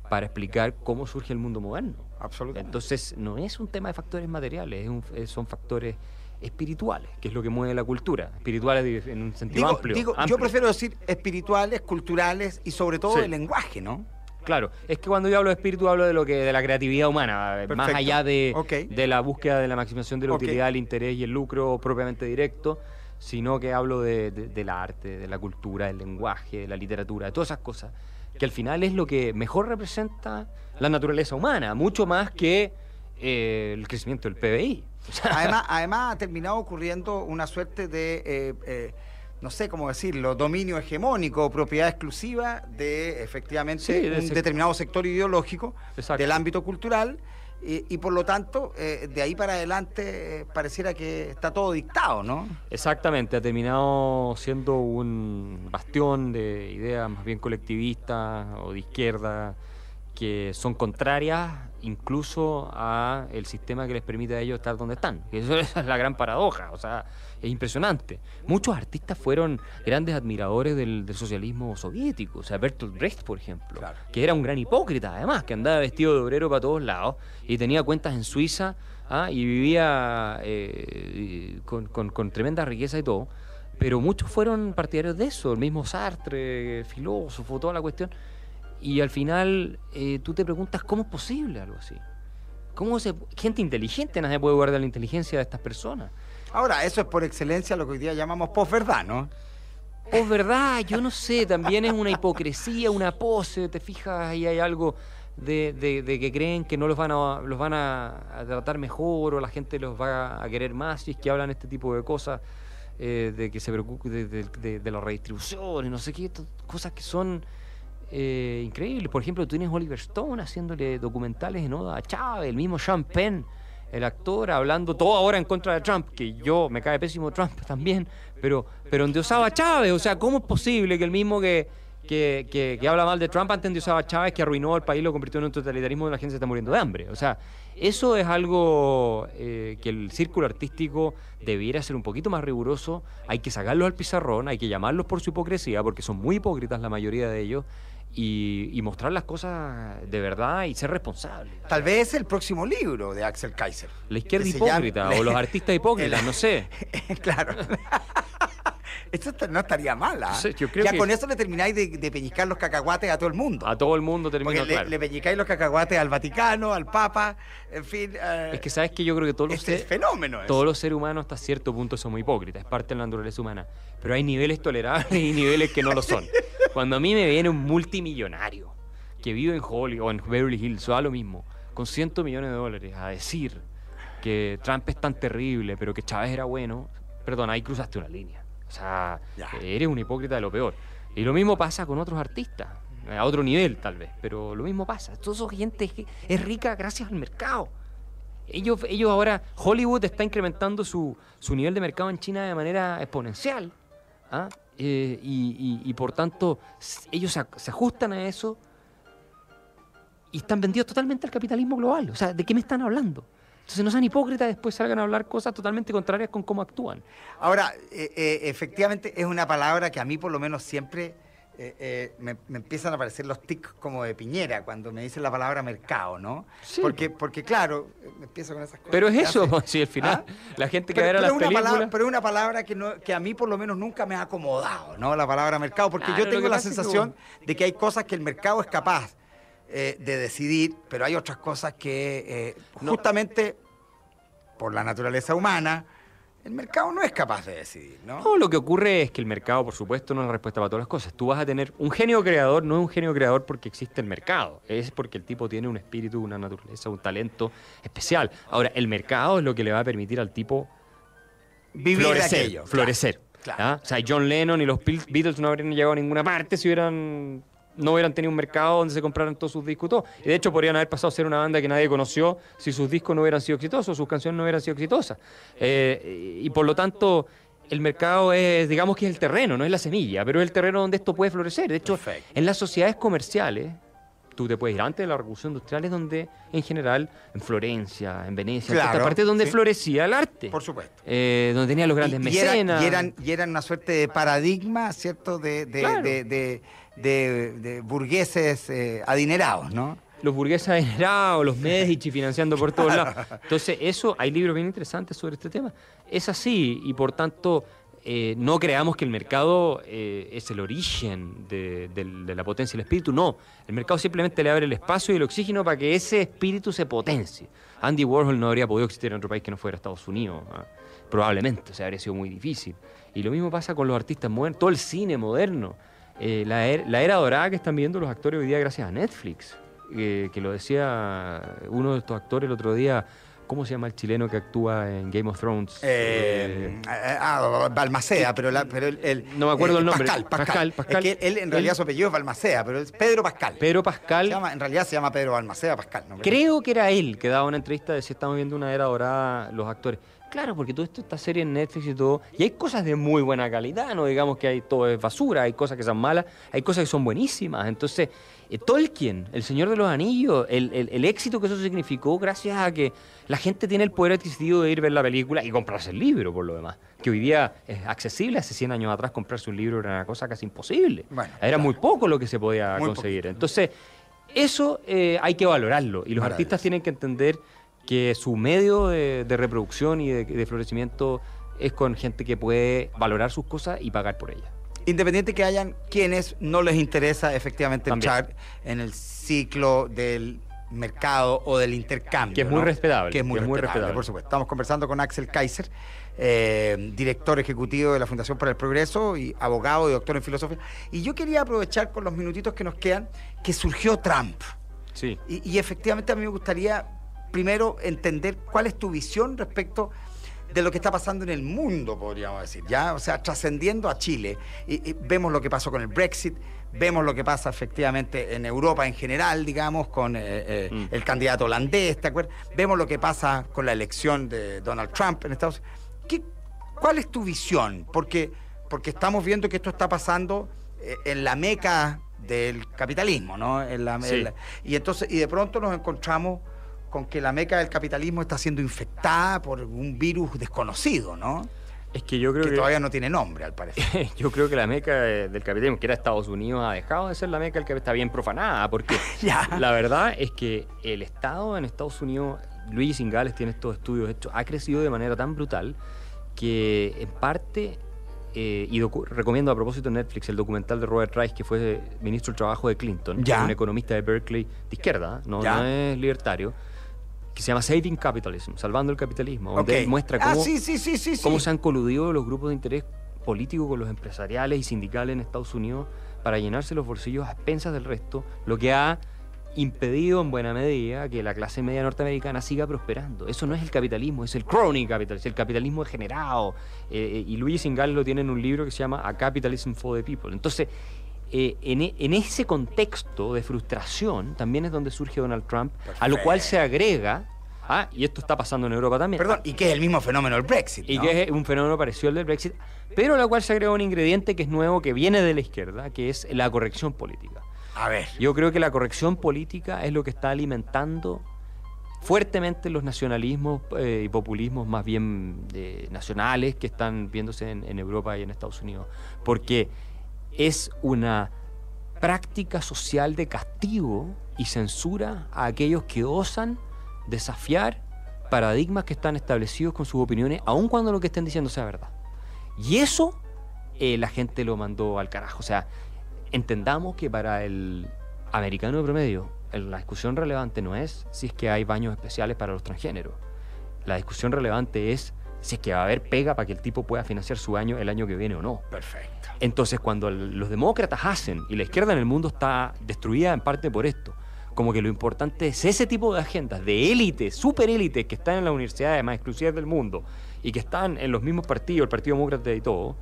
[SPEAKER 2] para explicar cómo surge el mundo moderno.
[SPEAKER 1] Absolutamente.
[SPEAKER 2] Entonces, no es un tema de factores materiales, es un- son factores espirituales, que es lo que mueve la cultura. Espirituales en un sentido
[SPEAKER 1] Digo,
[SPEAKER 2] amplio.
[SPEAKER 1] digo, yo prefiero decir espirituales, culturales y sobre todo
[SPEAKER 2] Sí.
[SPEAKER 1] el lenguaje, ¿no?
[SPEAKER 2] Claro, es que cuando yo hablo de espíritu hablo de lo que de la creatividad humana, eh, más allá de, de la búsqueda de la maximización de la utilidad, el interés y el lucro propiamente directo, sino que hablo de, de- del arte, de la cultura, del lenguaje, de la literatura, de todas esas cosas, que al final es lo que mejor representa la naturaleza humana, mucho más que eh, el crecimiento del PBI.
[SPEAKER 1] Además, además ha terminado ocurriendo una suerte de, eh, eh, no sé cómo decirlo, dominio hegemónico, propiedad exclusiva de efectivamente
[SPEAKER 2] Sí, de
[SPEAKER 1] un determinado sector ideológico
[SPEAKER 2] Exacto.
[SPEAKER 1] del ámbito cultural. Y, y por lo tanto, eh, de ahí para adelante eh, pareciera que está todo dictado, ¿no?
[SPEAKER 2] Exactamente, ha terminado siendo un bastión de ideas más bien colectivistas o de izquierda que son contrarias incluso a el sistema que les permite a ellos estar donde están. Eso es la gran paradoja, o sea, es impresionante. Muchos artistas fueron grandes admiradores del, del socialismo soviético, o sea, Bertolt Brecht, por ejemplo,
[SPEAKER 1] Claro.
[SPEAKER 2] que era un gran hipócrita además, que andaba vestido de obrero para todos lados y tenía cuentas en Suiza ¿ah? y vivía eh, con, con- con tremenda riqueza y todo. Pero muchos fueron partidarios de eso, el mismo Sartre, filósofo, toda la cuestión. Y al final eh, tú te preguntas cómo es posible algo así. ¿Cómo se, gente inteligente nadie puede guardar la inteligencia de estas personas?
[SPEAKER 1] Ahora, eso es por excelencia lo que hoy día llamamos posverdad, ¿no?
[SPEAKER 2] Pues verdad, yo no sé, también es una hipocresía, una pose, te fijas, ahí hay algo de, que creen que no los van a los van a, tratar mejor o la gente los va a querer más si es que hablan este tipo de cosas, eh, de que se preocupen de, la redistribución y no sé qué, cosas que son eh, increíbles. Por ejemplo, tú tienes Oliver Stone haciéndole documentales en oda a Chávez, el mismo Sean Penn, el actor, hablando todo ahora en contra de Trump, que yo me cae pésimo Trump también, pero, pero endiosaba a Chávez. O sea, ¿cómo es posible que el mismo que, que, que- habla mal de Trump antes endiosaba a Chávez, que arruinó el país, lo convirtió en un totalitarismo y la gente se está muriendo de hambre? O sea, eso es algo eh, que el círculo artístico debiera ser un poquito más riguroso. Hay que sacarlos al pizarrón, hay que llamarlos por su hipocresía, porque son muy hipócritas la mayoría de ellos, y, y mostrar las cosas de verdad y ser responsables.
[SPEAKER 1] Tal vez el próximo libro de Axel Kaiser.
[SPEAKER 2] La izquierda
[SPEAKER 1] llama-
[SPEAKER 2] hipócrita o los artistas hipócritas, no sé.
[SPEAKER 1] claro. Eso no estaría mal, ¿ah?
[SPEAKER 2] Sí, yo creo
[SPEAKER 1] ya
[SPEAKER 2] que-
[SPEAKER 1] con eso le termináis de, de pellizcar los cacahuates a todo el mundo.
[SPEAKER 2] A todo el mundo
[SPEAKER 1] Porque
[SPEAKER 2] termina
[SPEAKER 1] le,
[SPEAKER 2] claro.
[SPEAKER 1] le pellizcáis los cacahuates al Vaticano, al Papa, en fin. eh,
[SPEAKER 2] Es que sabes que yo creo que todos los,
[SPEAKER 1] este es
[SPEAKER 2] se-
[SPEAKER 1] fenómeno. eso.
[SPEAKER 2] todos los seres humanos hasta cierto punto somos hipócritas, es parte de la naturaleza humana. Pero hay niveles tolerables y niveles que no lo son. Cuando a mí me viene un multimillonario que vive en Hollywood o en Beverly Hills o a lo mismo, con cientos millones de dólares, a decir que Trump es tan terrible, pero que Chávez era bueno, perdón, ahí cruzaste una línea. O sea,
[SPEAKER 1] Ya.
[SPEAKER 2] eres un hipócrita de lo peor. Y lo mismo pasa con otros artistas, a otro nivel tal vez, pero lo mismo pasa. Toda esa gente es- rica gracias al mercado. Ellos, ellos ahora, Hollywood está incrementando su, su nivel de mercado en China de manera exponencial. ¿ah? Eh, y, y- y por tanto, ellos se ajustan a eso y están vendidos totalmente al capitalismo global. O sea, ¿de qué me están hablando? Entonces no sean hipócritas, después salgan a hablar cosas totalmente contrarias con cómo actúan.
[SPEAKER 1] Ahora, eh, eh, efectivamente es una palabra que a mí por lo menos siempre eh, me, me empiezan a aparecer los tics como de Piñera cuando me dicen la palabra mercado, ¿no?
[SPEAKER 2] Sí.
[SPEAKER 1] Porque, porque claro, me empiezo con esas cosas.
[SPEAKER 2] Pero es eso,
[SPEAKER 1] hace-
[SPEAKER 2] si al final
[SPEAKER 1] ¿Ah?
[SPEAKER 2] la gente que
[SPEAKER 1] Pero,
[SPEAKER 2] a
[SPEAKER 1] pero
[SPEAKER 2] las
[SPEAKER 1] es una
[SPEAKER 2] películas...
[SPEAKER 1] palabra, pero es una palabra que, no, que a mí por lo menos nunca me ha acomodado, ¿no? La palabra mercado, porque
[SPEAKER 2] Claro,
[SPEAKER 1] yo tengo la
[SPEAKER 2] que
[SPEAKER 1] sensación de que hay cosas que el mercado es capaz eh, de decidir, pero hay otras cosas que eh, justamente por la naturaleza humana, el mercado no es capaz de decidir, ¿no?
[SPEAKER 2] No, lo que ocurre es que el mercado, por supuesto, no es la respuesta para todas las cosas. Tú vas a tener un genio creador, no es un genio creador porque existe el mercado, es porque el tipo tiene un espíritu, una naturaleza, un talento especial. Ahora, el mercado es lo que le va a permitir al tipo
[SPEAKER 1] Vivir
[SPEAKER 2] florecer,
[SPEAKER 1] aquello. claro.
[SPEAKER 2] florecer.
[SPEAKER 1] claro.
[SPEAKER 2] ¿ah? O sea, John Lennon y los Beatles no habrían llegado a ninguna parte si hubieran no hubieran tenido un mercado donde se compraran todos sus discos y todo. Y de hecho podrían haber pasado a ser una banda que nadie conoció si sus discos no hubieran sido exitosos, sus canciones no hubieran sido exitosas. Eh, y por lo tanto, el mercado es, digamos que es el terreno, no es la semilla, pero es el terreno donde esto puede florecer. De hecho,
[SPEAKER 1] Perfecto.
[SPEAKER 2] en las sociedades comerciales, tú te puedes ir antes de la revolución industrial, es donde en general, en Florencia, en Venecia, en
[SPEAKER 1] Claro,
[SPEAKER 2] esta parte donde
[SPEAKER 1] sí.
[SPEAKER 2] florecía el arte.
[SPEAKER 1] Por supuesto.
[SPEAKER 2] Eh, donde tenía los grandes
[SPEAKER 1] y, y era-
[SPEAKER 2] mecenas.
[SPEAKER 1] y eran, y eran una suerte de paradigma, ¿cierto? De, de,
[SPEAKER 2] Claro.
[SPEAKER 1] de, de- de- de burgueses eh, adinerados, ¿no?
[SPEAKER 2] los burgueses adinerados, los Medici financiando por todos lados. Entonces, eso, hay libros bien interesantes sobre este tema. Es así, y por tanto, eh, no creamos que el mercado eh, es el origen de la potencia del espíritu. No, el mercado simplemente le abre el espacio y el oxígeno para que ese espíritu se potencie. Andy Warhol no habría podido existir en otro país que no fuera Estados Unidos. ¿ah? Probablemente, o sea, habría sido muy difícil. Y lo mismo pasa con los artistas modernos, todo el cine moderno. Eh, la, er- la era dorada que están viendo los actores hoy día gracias a Netflix. eh, que lo decía uno de estos actores el otro día. ¿Cómo se llama el chileno que actúa en Game of Thrones?
[SPEAKER 1] Eh, ah, Balmaceda, pero, la- pero el, el-
[SPEAKER 2] No me acuerdo el nombre.
[SPEAKER 1] Pascal, Pascal.
[SPEAKER 2] Pascal, Pascal.
[SPEAKER 1] Es que él en realidad su apellido es Balmaceda, pero es Pedro Pascal.
[SPEAKER 2] Pedro Pascal.
[SPEAKER 1] llama- en realidad se llama Pedro Balmaceda Pascal. ¿no?
[SPEAKER 2] Creo que era él que daba una entrevista de si estamos viendo una era dorada los actores. Claro, porque todo esto está serie en Netflix y todo. Y hay cosas de muy buena calidad, no digamos que hay todo es basura, hay cosas que son malas, hay cosas que son buenísimas. Entonces, eh, Tolkien, El Señor de los Anillos, el, el- el éxito que eso significó gracias a que la gente tiene el poder adquisitivo de ir a ver la película y comprarse el libro, por lo demás. Que hoy día es accesible, hace 100 años atrás comprarse un libro era una cosa casi imposible.
[SPEAKER 1] Bueno,
[SPEAKER 2] era
[SPEAKER 1] claro.
[SPEAKER 2] muy poco lo que se podía
[SPEAKER 1] Muy
[SPEAKER 2] conseguir. Entonces, eso eh, hay que valorarlo y los artistas tienen que entender que su medio de, de reproducción y de, de florecimiento es con gente que puede valorar sus cosas y pagar por ellas.
[SPEAKER 1] Independiente que hayan quienes no les interesa efectivamente
[SPEAKER 2] También.
[SPEAKER 1] entrar en el ciclo del mercado o del intercambio.
[SPEAKER 2] Que es muy
[SPEAKER 1] ¿no?
[SPEAKER 2] respetable,
[SPEAKER 1] Que es muy,
[SPEAKER 2] que es muy
[SPEAKER 1] respetable,
[SPEAKER 2] respetable.
[SPEAKER 1] por supuesto. Estamos conversando con Axel Kaiser, eh, director ejecutivo de la Fundación para el Progreso y abogado y doctor en filosofía. Y yo quería aprovechar con los minutitos que nos quedan que surgió Trump.
[SPEAKER 2] Sí.
[SPEAKER 1] Y, y efectivamente a mí me gustaría primero entender cuál es tu visión respecto de lo que está pasando en el mundo, podríamos decir, ¿ya? O sea, trascendiendo a Chile. Y, y vemos lo que pasó con el Brexit, vemos lo que pasa efectivamente en Europa en general, digamos, con eh, eh,
[SPEAKER 2] Mm.
[SPEAKER 1] el candidato holandés, ¿te acuerdas? Vemos lo que pasa con la elección de Donald Trump en Estados Unidos. ¿Qué- ¿Cuál es tu visión? Porque, porque estamos viendo que esto está pasando eh, en la meca del capitalismo, ¿no? En la- en
[SPEAKER 2] Sí.
[SPEAKER 1] la- y entonces, y de pronto nos encontramos con que la meca del capitalismo está siendo infectada por un virus desconocido, ¿no?
[SPEAKER 2] Es que yo creo
[SPEAKER 1] Que
[SPEAKER 2] que,
[SPEAKER 1] todavía no tiene nombre, al parecer.
[SPEAKER 2] yo creo que la meca de- del capitalismo, que era Estados Unidos, ha dejado de ser la meca del que está bien profanada, porque
[SPEAKER 1] Ya.
[SPEAKER 2] la verdad es que el Estado en Estados Unidos, Luigi Singales tiene estos estudios hechos, ha crecido de manera tan brutal que en parte, eh, y recomiendo a propósito en Netflix el documental de Robert Rice, que fue ministro del Trabajo de Clinton,
[SPEAKER 1] Ya.
[SPEAKER 2] un economista de Berkeley de izquierda, no,
[SPEAKER 1] Ya.
[SPEAKER 2] no es libertario, que se llama Saving Capitalism, Salvando el Capitalismo, donde muestra
[SPEAKER 1] Ah,
[SPEAKER 2] cómo
[SPEAKER 1] sí, sí, sí, sí.
[SPEAKER 2] cómo se han coludido los grupos de interés político con los empresariales y sindicales en Estados Unidos para llenarse los bolsillos a expensas del resto, lo que ha impedido en buena medida que la clase media norteamericana siga prosperando. Eso no es el capitalismo, es el crony capitalism, el capitalismo degenerado. Eh, eh, y Luis Singal lo tiene en un libro que se llama A Capitalism for the People. Entonces, eh, en, e- en ese contexto de frustración también es donde surge Donald Trump, a lo cual se agrega, ah, y esto está pasando en Europa también,
[SPEAKER 1] Perdón, y que es el mismo fenómeno del Brexit.
[SPEAKER 2] y que es un fenómeno parecido al del Brexit, pero a la cual se agrega un ingrediente que es nuevo, que viene de la izquierda, que es la corrección política.
[SPEAKER 1] A ver.
[SPEAKER 2] Yo creo que la corrección política es lo que está alimentando fuertemente los nacionalismos eh, y populismos más bien eh, nacionales que están viéndose en, en Europa y en Estados Unidos. Porque es una práctica social de castigo y censura a aquellos que osan desafiar paradigmas que están establecidos con sus opiniones, aun cuando lo que estén diciendo sea verdad. Y eso eh, la gente lo mandó al carajo. O sea, entendamos que para el americano de promedio, la discusión relevante no es si es que hay baños especiales para los transgéneros. La discusión relevante es si es que va a haber pega para que el tipo pueda financiar su año el año que viene o no.
[SPEAKER 1] Perfecto.
[SPEAKER 2] Entonces, cuando los demócratas hacen, y la izquierda en el mundo está destruida en parte por esto, como que lo importante es ese tipo de agendas de élites, super élites que están en las universidades más exclusivas del mundo y que están en los mismos partidos, el Partido Demócrata y todo,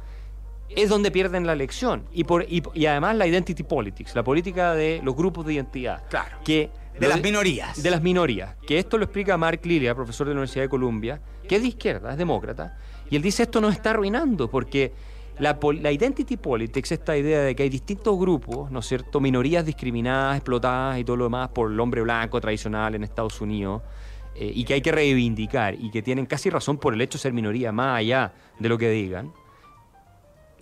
[SPEAKER 2] es donde pierden la elección. Y, por, y, además la identity politics, la política de los grupos de identidad.
[SPEAKER 1] Claro.
[SPEAKER 2] Que
[SPEAKER 1] de las minorías.
[SPEAKER 2] De las minorías. Que esto lo explica Mark Lilia, profesor de la Universidad de Columbia, que es de izquierda, es demócrata. Y él dice esto nos está arruinando porque la, la, identity politics, esta idea de que hay distintos grupos, ¿no es cierto? Minorías discriminadas, explotadas y todo lo demás por el hombre blanco tradicional en Estados Unidos, eh, y que hay que reivindicar y que tienen casi razón por el hecho de ser minoría, más allá de lo que digan,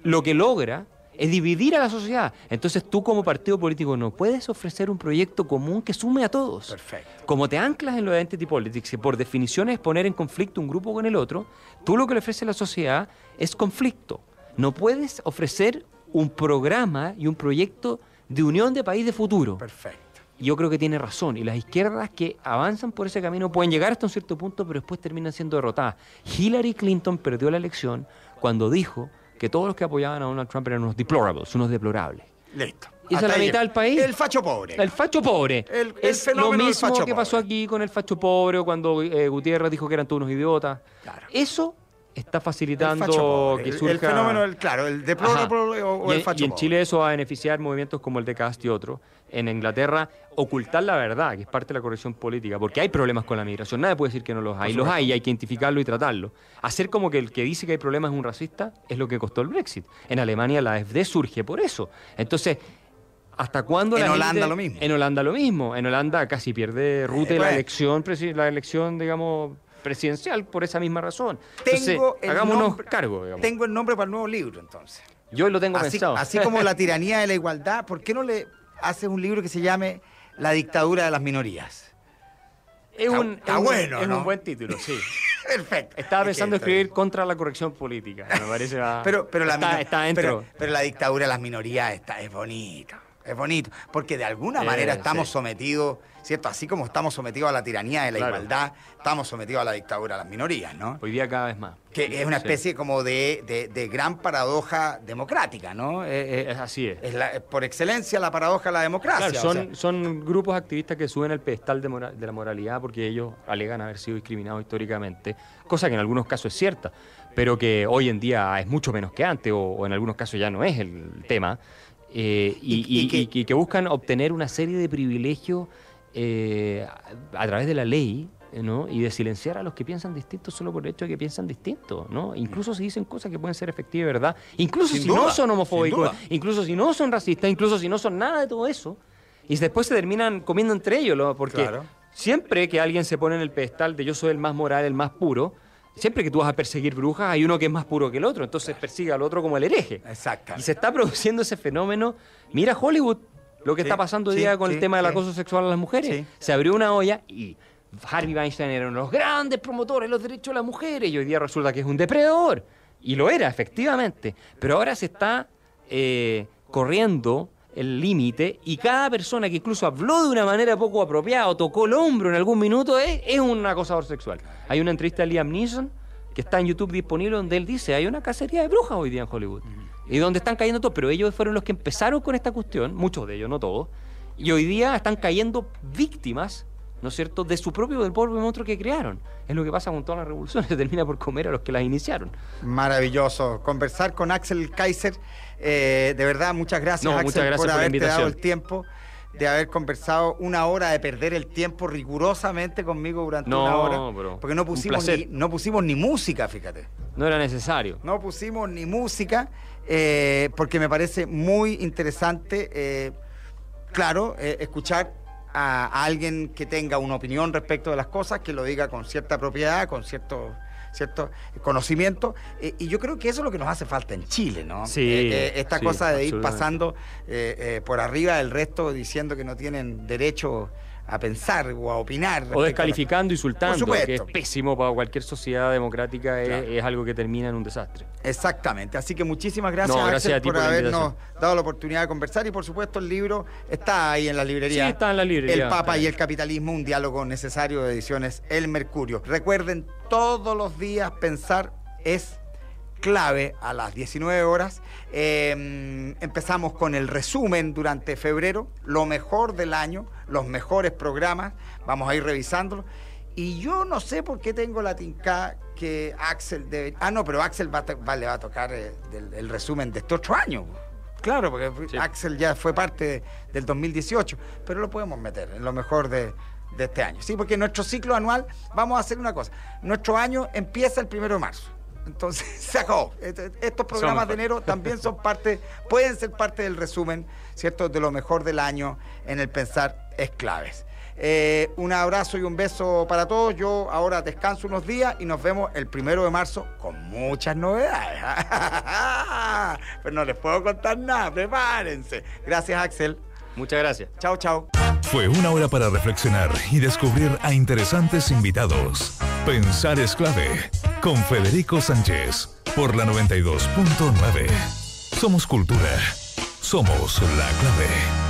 [SPEAKER 2] lo que logra es dividir a la sociedad. Entonces tú como partido político no puedes ofrecer un proyecto común que sume a todos.
[SPEAKER 1] Perfecto.
[SPEAKER 2] Como te anclas en lo de identity politics, que por definición es poner en conflicto un grupo con el otro, tú lo que le ofreces a la sociedad es conflicto. No puedes ofrecer un programa y un proyecto de unión de país de futuro.
[SPEAKER 1] Perfecto.
[SPEAKER 2] Yo creo que tiene razón. Y las izquierdas que avanzan por ese camino pueden llegar hasta un cierto punto, pero después terminan siendo derrotadas. Hillary Clinton perdió la elección cuando dijo que todos los que apoyaban a Donald Trump eran unos deplorables, unos deplorables.
[SPEAKER 1] Listo.
[SPEAKER 2] Y esa es la mitad del país.
[SPEAKER 1] El facho pobre.
[SPEAKER 2] El facho pobre.
[SPEAKER 1] El,
[SPEAKER 2] es lo mismo que pasó aquí con el facho pobre o cuando eh, Gutiérrez dijo que eran todos unos idiotas.
[SPEAKER 1] Claro.
[SPEAKER 2] Eso está facilitando que surja...
[SPEAKER 1] El fenómeno, claro, el deplorable o,
[SPEAKER 2] y,
[SPEAKER 1] el facho
[SPEAKER 2] Y en Chile eso va a beneficiar movimientos como el de Cast y otros. En Inglaterra, ocultar la verdad, que es parte de la corrección política, porque hay problemas con la migración. Nadie puede decir que no los hay. Los hay y hay que identificarlo y tratarlo. Hacer como que el que dice que hay problemas es un racista es lo que costó el Brexit. En Alemania la AfD surge por eso. Entonces... ¿Hasta cuándo
[SPEAKER 1] En Holanda lo mismo.
[SPEAKER 2] En Holanda lo mismo. En Holanda casi pierde Rute
[SPEAKER 1] Eh,
[SPEAKER 2] la elección, la elección, digamos, presidencial por esa misma razón.
[SPEAKER 1] Tengo
[SPEAKER 2] Entonces,
[SPEAKER 1] el
[SPEAKER 2] hagámonos
[SPEAKER 1] nombre-
[SPEAKER 2] cargo, digamos.
[SPEAKER 1] Tengo el nombre para el nuevo libro, entonces.
[SPEAKER 2] Yo lo tengo
[SPEAKER 1] Así,
[SPEAKER 2] pensado.
[SPEAKER 1] así como la tiranía de la igualdad, ¿por qué no le haces un libro que se llame La dictadura de las minorías?
[SPEAKER 2] es un,
[SPEAKER 1] está
[SPEAKER 2] es un-
[SPEAKER 1] bueno,
[SPEAKER 2] es un buen título, sí.
[SPEAKER 1] Perfecto.
[SPEAKER 2] Estaba
[SPEAKER 1] Es que
[SPEAKER 2] pensando
[SPEAKER 1] está
[SPEAKER 2] escribir
[SPEAKER 1] bien.
[SPEAKER 2] contra la corrección política. Me parece va-
[SPEAKER 1] Pero, pero, la
[SPEAKER 2] está, dentro.
[SPEAKER 1] pero, pero la dictadura de las minorías está, es bonito. Es bonito. Porque de alguna
[SPEAKER 2] Eh,
[SPEAKER 1] manera estamos
[SPEAKER 2] sí.
[SPEAKER 1] sometidos, ¿cierto? Así como estamos sometidos a la tiranía de la
[SPEAKER 2] Claro.
[SPEAKER 1] igualdad, estamos sometidos a la dictadura de las minorías, ¿no?
[SPEAKER 2] Hoy día cada vez más.
[SPEAKER 1] Que es una
[SPEAKER 2] Sí.
[SPEAKER 1] especie como de, de- de gran paradoja democrática, ¿no? Eh, eh,
[SPEAKER 2] Es así es.
[SPEAKER 1] es la- por excelencia la paradoja de la democracia.
[SPEAKER 2] Claro,
[SPEAKER 1] o
[SPEAKER 2] son,
[SPEAKER 1] sea,
[SPEAKER 2] son grupos activistas que suben al pedestal de, mora- de la moralidad porque ellos alegan haber sido discriminados históricamente, cosa que en algunos casos es cierta, pero que hoy en día es mucho menos que antes, o, o en algunos casos ya no es el tema, eh, y,
[SPEAKER 1] Y- y
[SPEAKER 2] y-
[SPEAKER 1] que-
[SPEAKER 2] y- y que buscan obtener una serie de privilegios eh, a, través de la ley. ¿no? y de silenciar a los que piensan distinto solo por el hecho de que piensan distinto, ¿no? Incluso si dicen cosas que pueden ser efectivas, ¿verdad? Incluso
[SPEAKER 1] Sin
[SPEAKER 2] si
[SPEAKER 1] duda,
[SPEAKER 2] no son homofóbicos, incluso si no son racistas, incluso si no son nada de todo eso, y después se terminan comiendo entre ellos, ¿no? porque
[SPEAKER 1] Claro.
[SPEAKER 2] siempre que alguien se pone en el pedestal de yo soy el más moral, el más puro, siempre que tú vas a perseguir brujas, hay uno que es más puro que el otro, entonces persigue al otro como el hereje.
[SPEAKER 1] Exactamente.
[SPEAKER 2] Y se está produciendo ese fenómeno. Mira Hollywood, lo que
[SPEAKER 1] Sí,
[SPEAKER 2] está pasando hoy
[SPEAKER 1] sí,
[SPEAKER 2] día con
[SPEAKER 1] sí,
[SPEAKER 2] el tema del acoso sexual a las mujeres. Se abrió una olla y Harvey Weinstein era uno de los grandes promotores de los derechos de las mujeres y hoy día resulta que es un depredador. Y lo era, efectivamente. Pero ahora se está eh, corriendo el límite y cada persona que incluso habló de una manera poco apropiada o tocó el hombro en algún minuto es, es un acosador sexual. Hay una entrevista de Liam Neeson que está en YouTube disponible donde él dice hay una cacería de brujas hoy día en Hollywood y donde están cayendo todos, pero ellos fueron los que empezaron con esta cuestión, muchos de ellos, no todos, y hoy día están cayendo víctimas, ¿no es cierto?, de su propio, del propio monstruo que crearon. Es lo que pasa con todas las revoluciones, se termina por comer a los que las iniciaron.
[SPEAKER 1] Maravilloso. Conversar con Axel Kaiser. eh, de verdad, muchas gracias,
[SPEAKER 2] No,
[SPEAKER 1] Axel,
[SPEAKER 2] muchas gracias
[SPEAKER 1] por
[SPEAKER 2] por
[SPEAKER 1] haberte dado el tiempo de haber conversado una hora, de perder el tiempo rigurosamente conmigo durante
[SPEAKER 2] No,
[SPEAKER 1] una hora.
[SPEAKER 2] pero
[SPEAKER 1] porque no pusimos, ni, no pusimos ni música, fíjate.
[SPEAKER 2] No era necesario.
[SPEAKER 1] No pusimos ni música eh, porque me parece muy interesante, eh, claro, eh, escuchar a, a alguien que tenga una opinión respecto de las cosas, que lo diga con cierta propiedad, con cierto, ¿cierto? Conocimiento. Eh, y yo creo que eso es lo que nos hace falta en Chile, ¿no?
[SPEAKER 2] Sí,
[SPEAKER 1] esta
[SPEAKER 2] sí,
[SPEAKER 1] cosa de ir pasando por arriba del resto diciendo que no tienen derecho a pensar o a opinar.
[SPEAKER 2] O descalificando, insultando,
[SPEAKER 1] Por
[SPEAKER 2] que es pésimo para cualquier sociedad democrática, es-
[SPEAKER 1] Claro.
[SPEAKER 2] es, algo que termina en un desastre.
[SPEAKER 1] Exactamente. Así que muchísimas gracias,
[SPEAKER 2] No, gracias
[SPEAKER 1] Axel,
[SPEAKER 2] a ti
[SPEAKER 1] por,
[SPEAKER 2] por
[SPEAKER 1] habernos dado la oportunidad de conversar. Y por supuesto, el libro está ahí en la librería.
[SPEAKER 2] Sí, está en la librería.
[SPEAKER 1] El Papa y el Capitalismo, un diálogo necesario de ediciones El Mercurio. Recuerden, todos los días pensar es clave a las 19 horas. Eh, empezamos con el resumen durante febrero, lo mejor del año, los mejores programas, vamos a ir revisándolo. Y yo no sé por qué tengo la tinca que Axel debe... Ah, no, pero Axel va va- le va a tocar eh, el resumen de este otro año. Claro, porque
[SPEAKER 2] Sí.
[SPEAKER 1] Axel ya fue parte de- del 2018, pero lo podemos meter en lo mejor de, de este año. Sí, porque nuestro ciclo anual, vamos a hacer una cosa, nuestro año empieza el primero de marzo. Entonces, se acabó. Est- Estos programas de enero también son parte, pueden ser parte del resumen, ¿cierto?, de lo mejor del año en el pensar es claves. Eh, un abrazo y un beso para todos. Yo ahora descanso unos días y nos vemos el primero de marzo con muchas novedades. Pero no les puedo contar nada, prepárense. Gracias, Axel.
[SPEAKER 2] Muchas gracias.
[SPEAKER 1] Chao, chao.
[SPEAKER 3] Fue una hora para reflexionar y descubrir a interesantes invitados. Pensar es clave. Con Federico Sánchez. Por la 92.9. Somos cultura. Somos la clave.